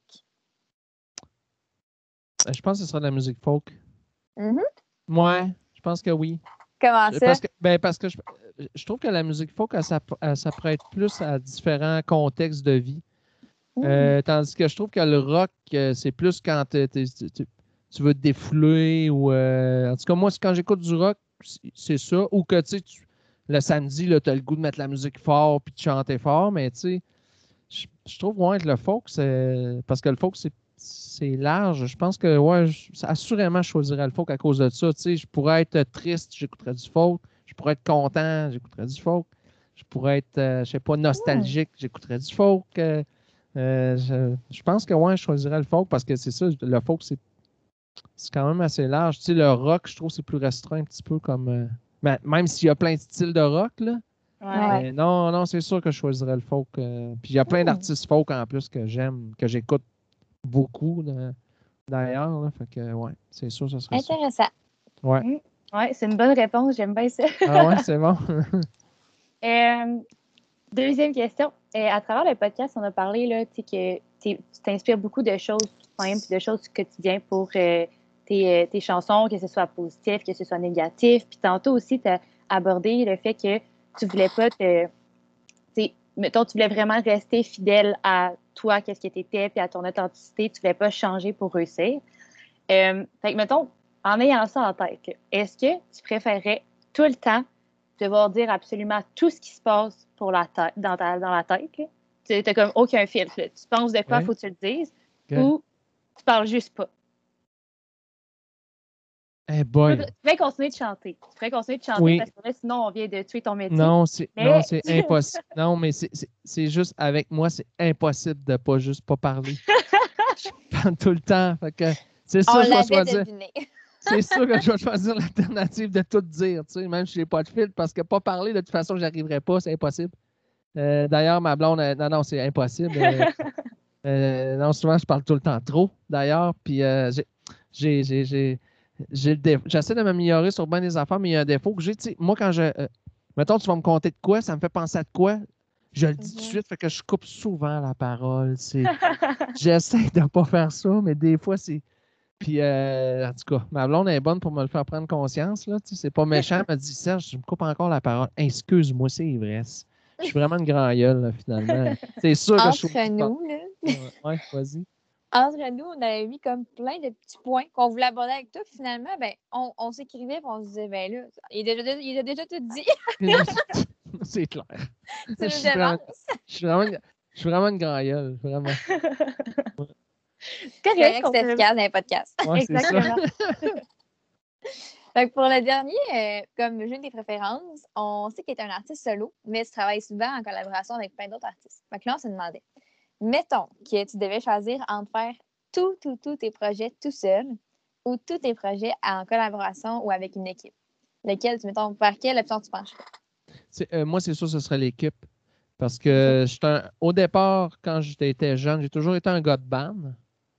Euh, Je pense que ce sera de la musique folk. Mhm. Ouais, je pense que oui. Comment ça? Parce que, ben, parce que je, je trouve que la musique folk, elle, s'apprête plus à différents contextes de vie. Euh, tandis que je trouve que le rock, euh, c'est plus quand tu- veux te défouler ou. euh, en tout cas, moi, quand j'écoute du rock, c'est- ça. Ou que tu le samedi, tu as le goût de mettre la musique fort puis de chanter fort, mais tu je, trouve ouais, que le folk. Parce que le folk, c'est large. Je pense que, ouais, assurément, je choisirais le folk à cause de ça. Je pourrais être triste, j'écouterais du folk. Je pourrais être content, j'écouterais du folk. Je pourrais être, je sais pas, nostalgique, j'écouterais du folk. Euh, je, pense que, ouais, je choisirais le folk parce que c'est ça, le folk, c'est, c'est quand même assez large. Tu sais, le rock, je trouve, c'est plus restreint un petit peu comme. Ben, même s'il y a plein de styles de rock, là. Ouais. non, non, c'est sûr que je choisirais le folk. puis il y a plein d'artistes folk en plus que j'aime, que j'écoute beaucoup d'ailleurs. Fait que, ouais, c'est sûr, ça serait Intéressant. Ça. Ouais. Mm. Ouais, c'est une bonne réponse. J'aime bien ça. ah ouais, c'est bon. (laughs) Euh, deuxième question. Euh, à travers le podcast, on a parlé là, que tu t'inspires beaucoup de choses simples, de choses du quotidien pour euh, tes, tes, chansons, que ce soit positif, que ce soit négatif. Puis tantôt aussi, tu as abordé le fait que tu voulais pas te. Mettons, tu voulais vraiment rester fidèle à toi, qu'est-ce que tu étais, puis à ton authenticité, tu voulais pas changer pour réussir. Euh, fait que, mettons, en ayant ça en tête, est-ce que tu préférerais tout le temps devoir dire absolument tout ce qui se passe pour la tête, dans, ta, dans la tête? Tu n'as comme aucun filtre. Tu penses de quoi, il faut que tu le dises, ou tu parles juste pas? Eh boy. Tu pourrais continuer de chanter. Tu pourrais continuer de chanter parce que sinon, on vient de tuer ton métier. Non, c'est (laughs) impossible. non, mais c'est juste avec moi, c'est impossible de pas juste pas parler. (laughs) je parle tout le temps. c'est que je vais choisir. C'est sûr que je vais choisir l'alternative de tout dire, tu sais, même si je n'ai pas de fil, parce que pas parler, de toute façon, je n'arriverai pas, c'est impossible. Euh, d'ailleurs, ma blonde, non, non, c'est impossible. Euh, (laughs) euh, non, souvent, je parle tout le temps trop, d'ailleurs. Puis j'ai j'essaie de m'améliorer sur bien des affaires, mais il y a un défaut que j'ai. Moi, quand je. Euh, mettons, tu vas me compter de quoi, ça me fait penser à de quoi. Je le dis tout de mhm. suite, fait que je coupe souvent la parole. (laughs) J'essaie de ne pas faire ça, mais des fois, c'est. Puis, euh, en tout cas, ma blonde est bonne pour me le faire prendre conscience. Là, c'est pas méchant. Elle m'a dit Serge, je me coupe encore la parole. Excuse-moi, c'est ivresse. Je suis vraiment une grand gueule, finalement. C'est sûr que je suis. nous, là. Ouais, vas-y entre nous, on avait mis comme plein de petits points qu'on voulait aborder avec toi. Finalement, ben, on, on s'écrivait et on se disait, ben là, il a déjà, il a déjà tout dit. (laughs) c'est clair. Suis vraiment, je suis vraiment une grand gueule, vraiment. (laughs) C'est correct, c'est efficace dans les podcasts. Ouais, Exactement. (laughs) Donc pour le dernier, euh, comme j'ai des préférences, on sait qu'il est un artiste solo, mais tu travailles souvent en collaboration avec plein d'autres artistes. Donc là, on s'est demandé, mettons que tu devais choisir entre faire tous, tous, tous tes projets tout seul ou tous tes projets en collaboration ou avec une équipe. Lequel, mettons, par quelle option tu penches? Euh, moi, c'est sûr que ce serait l'équipe. Parce que au départ, quand j'étais jeune, j'ai toujours été un gars de band.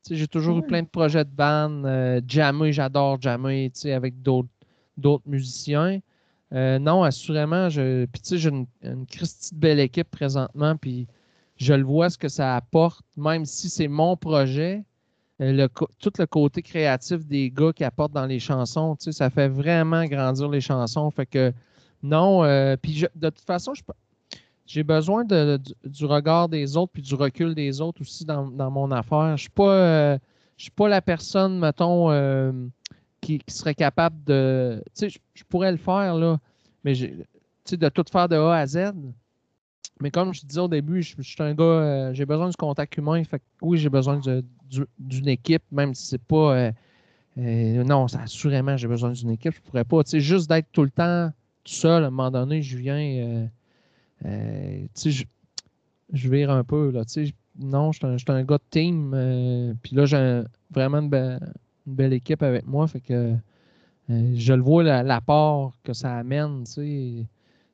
J'ai toujours eu plein de projets de band. Euh, jammer, j'adore jammer avec d'autres musiciens. Euh, non, assurément, je, puis j'ai une, une Christie de belle équipe présentement. Puis je le vois ce que ça apporte, même si c'est mon projet. Euh, le, tout le côté créatif des gars qui apportent dans les chansons, ça fait vraiment grandir les chansons. Fait que non, euh, puis de toute façon, j'ai besoin de, du, regard des autres puis du recul des autres aussi dans, mon affaire. Je ne euh, suis pas la personne, mettons, qui, serait capable de. Tu sais, je pourrais le faire, là, mais de tout faire de A à Z. Mais comme je disais au début, je, suis un gars, euh, j'ai besoin du contact humain. Oui, j'ai besoin d'une équipe, même si c'est pas. Euh, euh, non, assurément, j'ai besoin d'une équipe. Je pourrais pas. Tu sais, juste d'être tout le temps tout seul, à un moment donné, je viens. Tu sais, je, vire un peu. Là, tu non, je suis un, gars de team. Puis là, j'ai vraiment une, belle équipe avec moi. Fait que je le vois l'apport que ça amène. Tu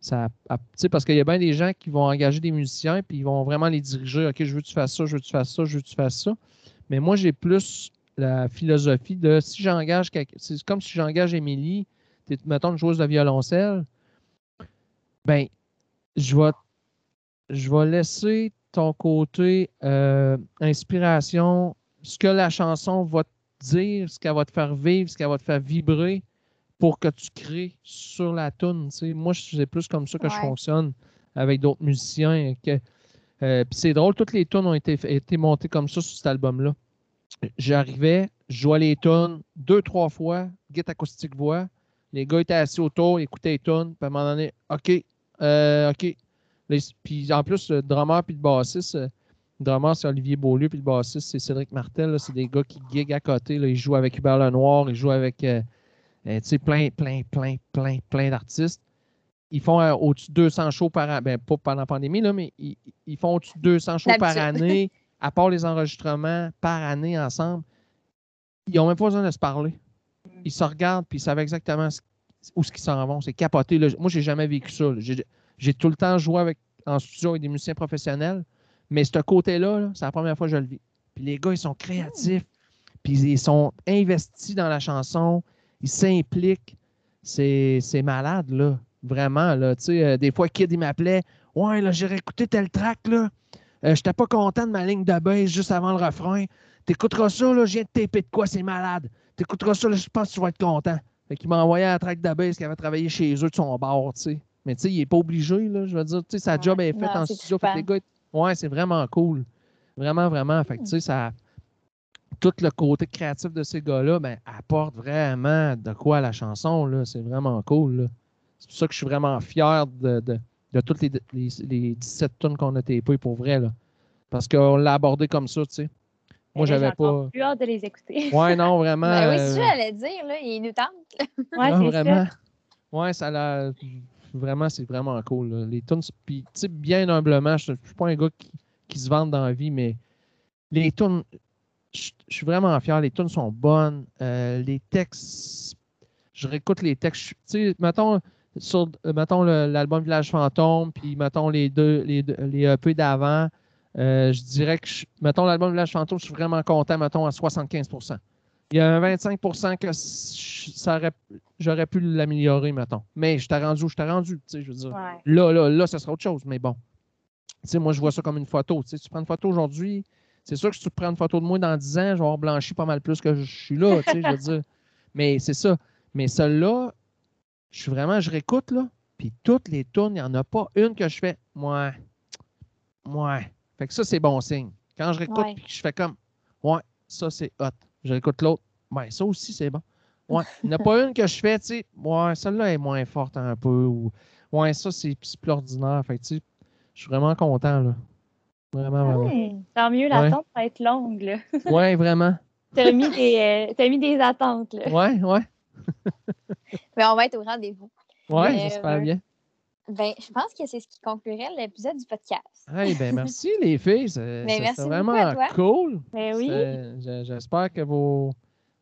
sais parce qu'il y a bien des gens qui vont engager des musiciens puis ils vont vraiment les diriger. OK, je veux que tu fasses ça, je veux que tu fasses ça, je veux que tu fasses ça? Mais moi, j'ai plus la philosophie de si j'engage c'est comme si j'engage Émilie, mettons une joueuse de violoncelle, ben je vais, je vais laisser ton côté euh, inspiration, ce que la chanson va te dire, ce qu'elle va te faire vivre, ce qu'elle va te faire vibrer pour que tu crées sur la tune. Moi, c'est plus comme ça que je fonctionne avec d'autres musiciens. Euh, c'est drôle, toutes les tunes ont été, été montées comme ça sur cet album-là. J'arrivais, je jouais les tunes deux, trois fois, guitare acoustique voix. Les gars étaient assis autour, écoutaient les tunes, puis à un moment donné, OK, euh, OK. Les- puis en plus, le drummer puis le bassiste, euh, le drummer, c'est Olivier Beaulieu, puis le bassiste, c'est Cédric Martel. C'est des gars qui giguent à côté. Là. Ils jouent avec Hubert Lenoir, ils jouent avec euh, euh, plein, plein, plein, plein, plein d'artistes. Ils font euh, au-dessus de 200 shows par année. Ben, pas pendant la pandémie, là, mais ils, ils font au-dessus de 200 shows par année, (laughs) à part les enregistrements par année ensemble. Ils n'ont même pas besoin de se parler. Ils se regardent, puis ils savent exactement ce- où ce qu'ils s'en vont. C'est capoté. là. Moi, j'ai jamais vécu ça. J'ai- tout le temps joué avec, en studio avec des musiciens professionnels, mais ce côté-là, là, c'est la première fois que je le vis. Puis les gars, ils sont créatifs, puis ils sont investis dans la chanson, ils s'impliquent. C'est malade, là. Vraiment, là. Tu sais, euh, des fois, Kid, il m'appelait. Ouais, là, j'ai réécouté tel track, là. Euh, J'étais pas content de ma ligne de bass juste avant le refrain. T'écouteras ça, là, je viens de taper de quoi, c'est malade. T'écouteras ça, là, je pense que tu vas être content. Fait qu'il m'a envoyé un track de bass qu'il avait travaillé chez eux de son bord, tu sais. Mais tu sais, il est pas obligé, là. Je veux dire, tu sais, sa Ouais. job est faite en studio. Fait les gars, ouais, c'est vraiment cool. Vraiment, vraiment. Fait que, tu sais, ça. Tout le côté créatif de ces gars-là, ben, apporte vraiment de quoi à la chanson, là. C'est vraiment cool. C'est pour ça que je suis vraiment fier de, de, de toutes les, les, les 17 tonnes qu'on a tapées pour vrai, là. Parce qu'on l'a abordé comme ça, tu sais. Moi, j'avais j'ai pas. plus hâte de les écouter. Ouais, non, (laughs) vraiment. Ben oui, euh, c'est ça, j'allais dire, là, il nous tente. Ouais, non, vraiment. ça. Ouais, ça l'a. Vraiment, c'est vraiment cool. là. Les tunes, puis, bien humblement, je ne suis pas un gars qui, qui se vante dans la vie, mais les tunes, je je suis vraiment fier. Les tunes sont bonnes. Euh, les textes, je réécoute les textes. Tu sais, mettons, sur, euh, mettons l'album Village Fantôme, puis mettons les deux, les, deux- les EP d'avant, euh, je dirais que, je- mettons l'album Village Fantôme, je suis vraiment content, mettons, à 75% Il y a un 25% que ça j'aurais pu l'améliorer, mettons. Mais je t'ai rendu où je t'ai rendu, tu sais, je veux dire. Ouais. Là, là, là, ça sera autre chose, mais bon. Tu sais, moi, je vois ça comme une photo. Tu sais, tu prends une photo aujourd'hui, c'est sûr que si tu prends une photo de moi dans 10 ans, je vais avoir blanchi pas mal plus que je suis là, tu sais, je veux dire. (laughs) Mais c'est ça. Mais celle-là, je suis vraiment, je réécoute, là, puis toutes les tunes, il n'y en a pas une que je fais, moi, moi. Fait que ça, c'est bon signe. Quand je réécoute, Ouais. puis que je fais comme, ouais, ça, c'est hot. Je réécoute l'autre, ouais, ça aussi, c'est bon. Ouais, il n'y en a pas une que je fais, tu sais, ouais, celle-là est moins forte un peu, ou ouais, ça, c'est plus ordinaire. Fait que, tu sais, je suis vraiment content, là. Vraiment, vraiment. Hmm. Tant mieux, Ouais. l'attente va être longue. là. (laughs) Ouais, vraiment. T'as mis, des, euh, t'as mis des attentes. Là. Ouais, ouais. (laughs) Mais on va être au rendez-vous. Ouais, j'espère euh, bien. Ben, je pense que c'est ce qui conclurait l'épisode du podcast. Hey, ben (laughs) merci les filles. C'est Ben, vraiment à toi. cool. Mais oui. J'espère que vous,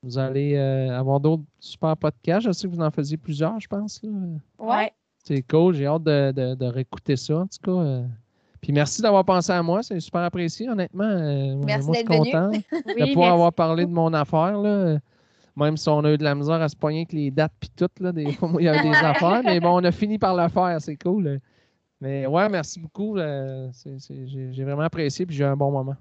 vous allez euh, avoir d'autres super podcasts. Je sais que vous en faisiez plusieurs, je pense. là. Ouais. C'est cool. J'ai hâte de, de- de réécouter ça, en tout cas. euh. Puis merci d'avoir pensé à moi. C'est super apprécié, honnêtement. Euh, Merci moi, je suis d'être venu. content (laughs) de Oui, pouvoir merci. avoir parlé de mon affaire. Là. Même si on a eu de la misère à se poigner avec les dates puis tout, là, des fois, il y avait des (laughs) affaires, mais bon, on a fini par le faire, c'est cool. Mais ouais, merci beaucoup. euh, J'ai vraiment apprécié puis j'ai eu un bon moment.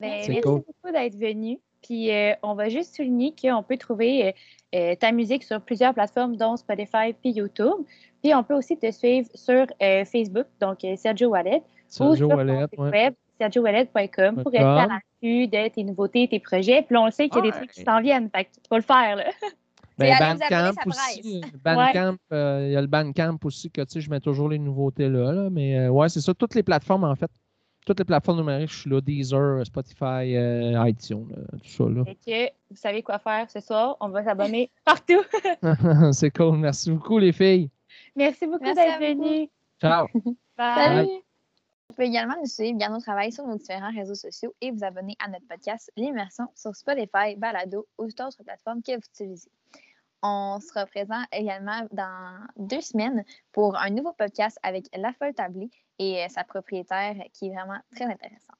Ben, merci cool. beaucoup d'être venu. Puis euh, on va juste souligner qu'on peut trouver euh, ta musique sur plusieurs plateformes, dont Spotify puis YouTube. Puis on peut aussi te suivre sur euh, Facebook, donc Sergio Wallet, ou Sergio sur ton Wallet, site ouais. web, sergiowallet.com, pour rester à l'affût de tes nouveautés, tes projets. Puis là, on le sait qu'il y a des trucs qui s'en viennent, fait que tu peux le faire. Là. Ben, Bandcamp aussi. euh, il y a le Bandcamp aussi que tu sais, je mets toujours les nouveautés là. là, mais euh, ouais, c'est ça. Toutes les plateformes, en fait. Toutes les plateformes numériques, je suis là. Deezer, Spotify, euh, iTunes, euh, tout ça. Là. Que vous savez quoi faire ce soir. On va s'abonner (laughs) partout. (laughs) c'est cool. Merci beaucoup, les filles. Merci beaucoup d'être à vous. venu. Ciao. (laughs) Bye. Salut! Vous pouvez également nous suivre via nos travail sur nos différents réseaux sociaux et vous abonner à notre podcast L'Immersion sur Spotify, Balado ou toute autre plateforme que vous utilisez. On sera présent également dans deux semaines pour un nouveau podcast avec La Folle Tablée et sa propriétaire qui est vraiment très intéressante.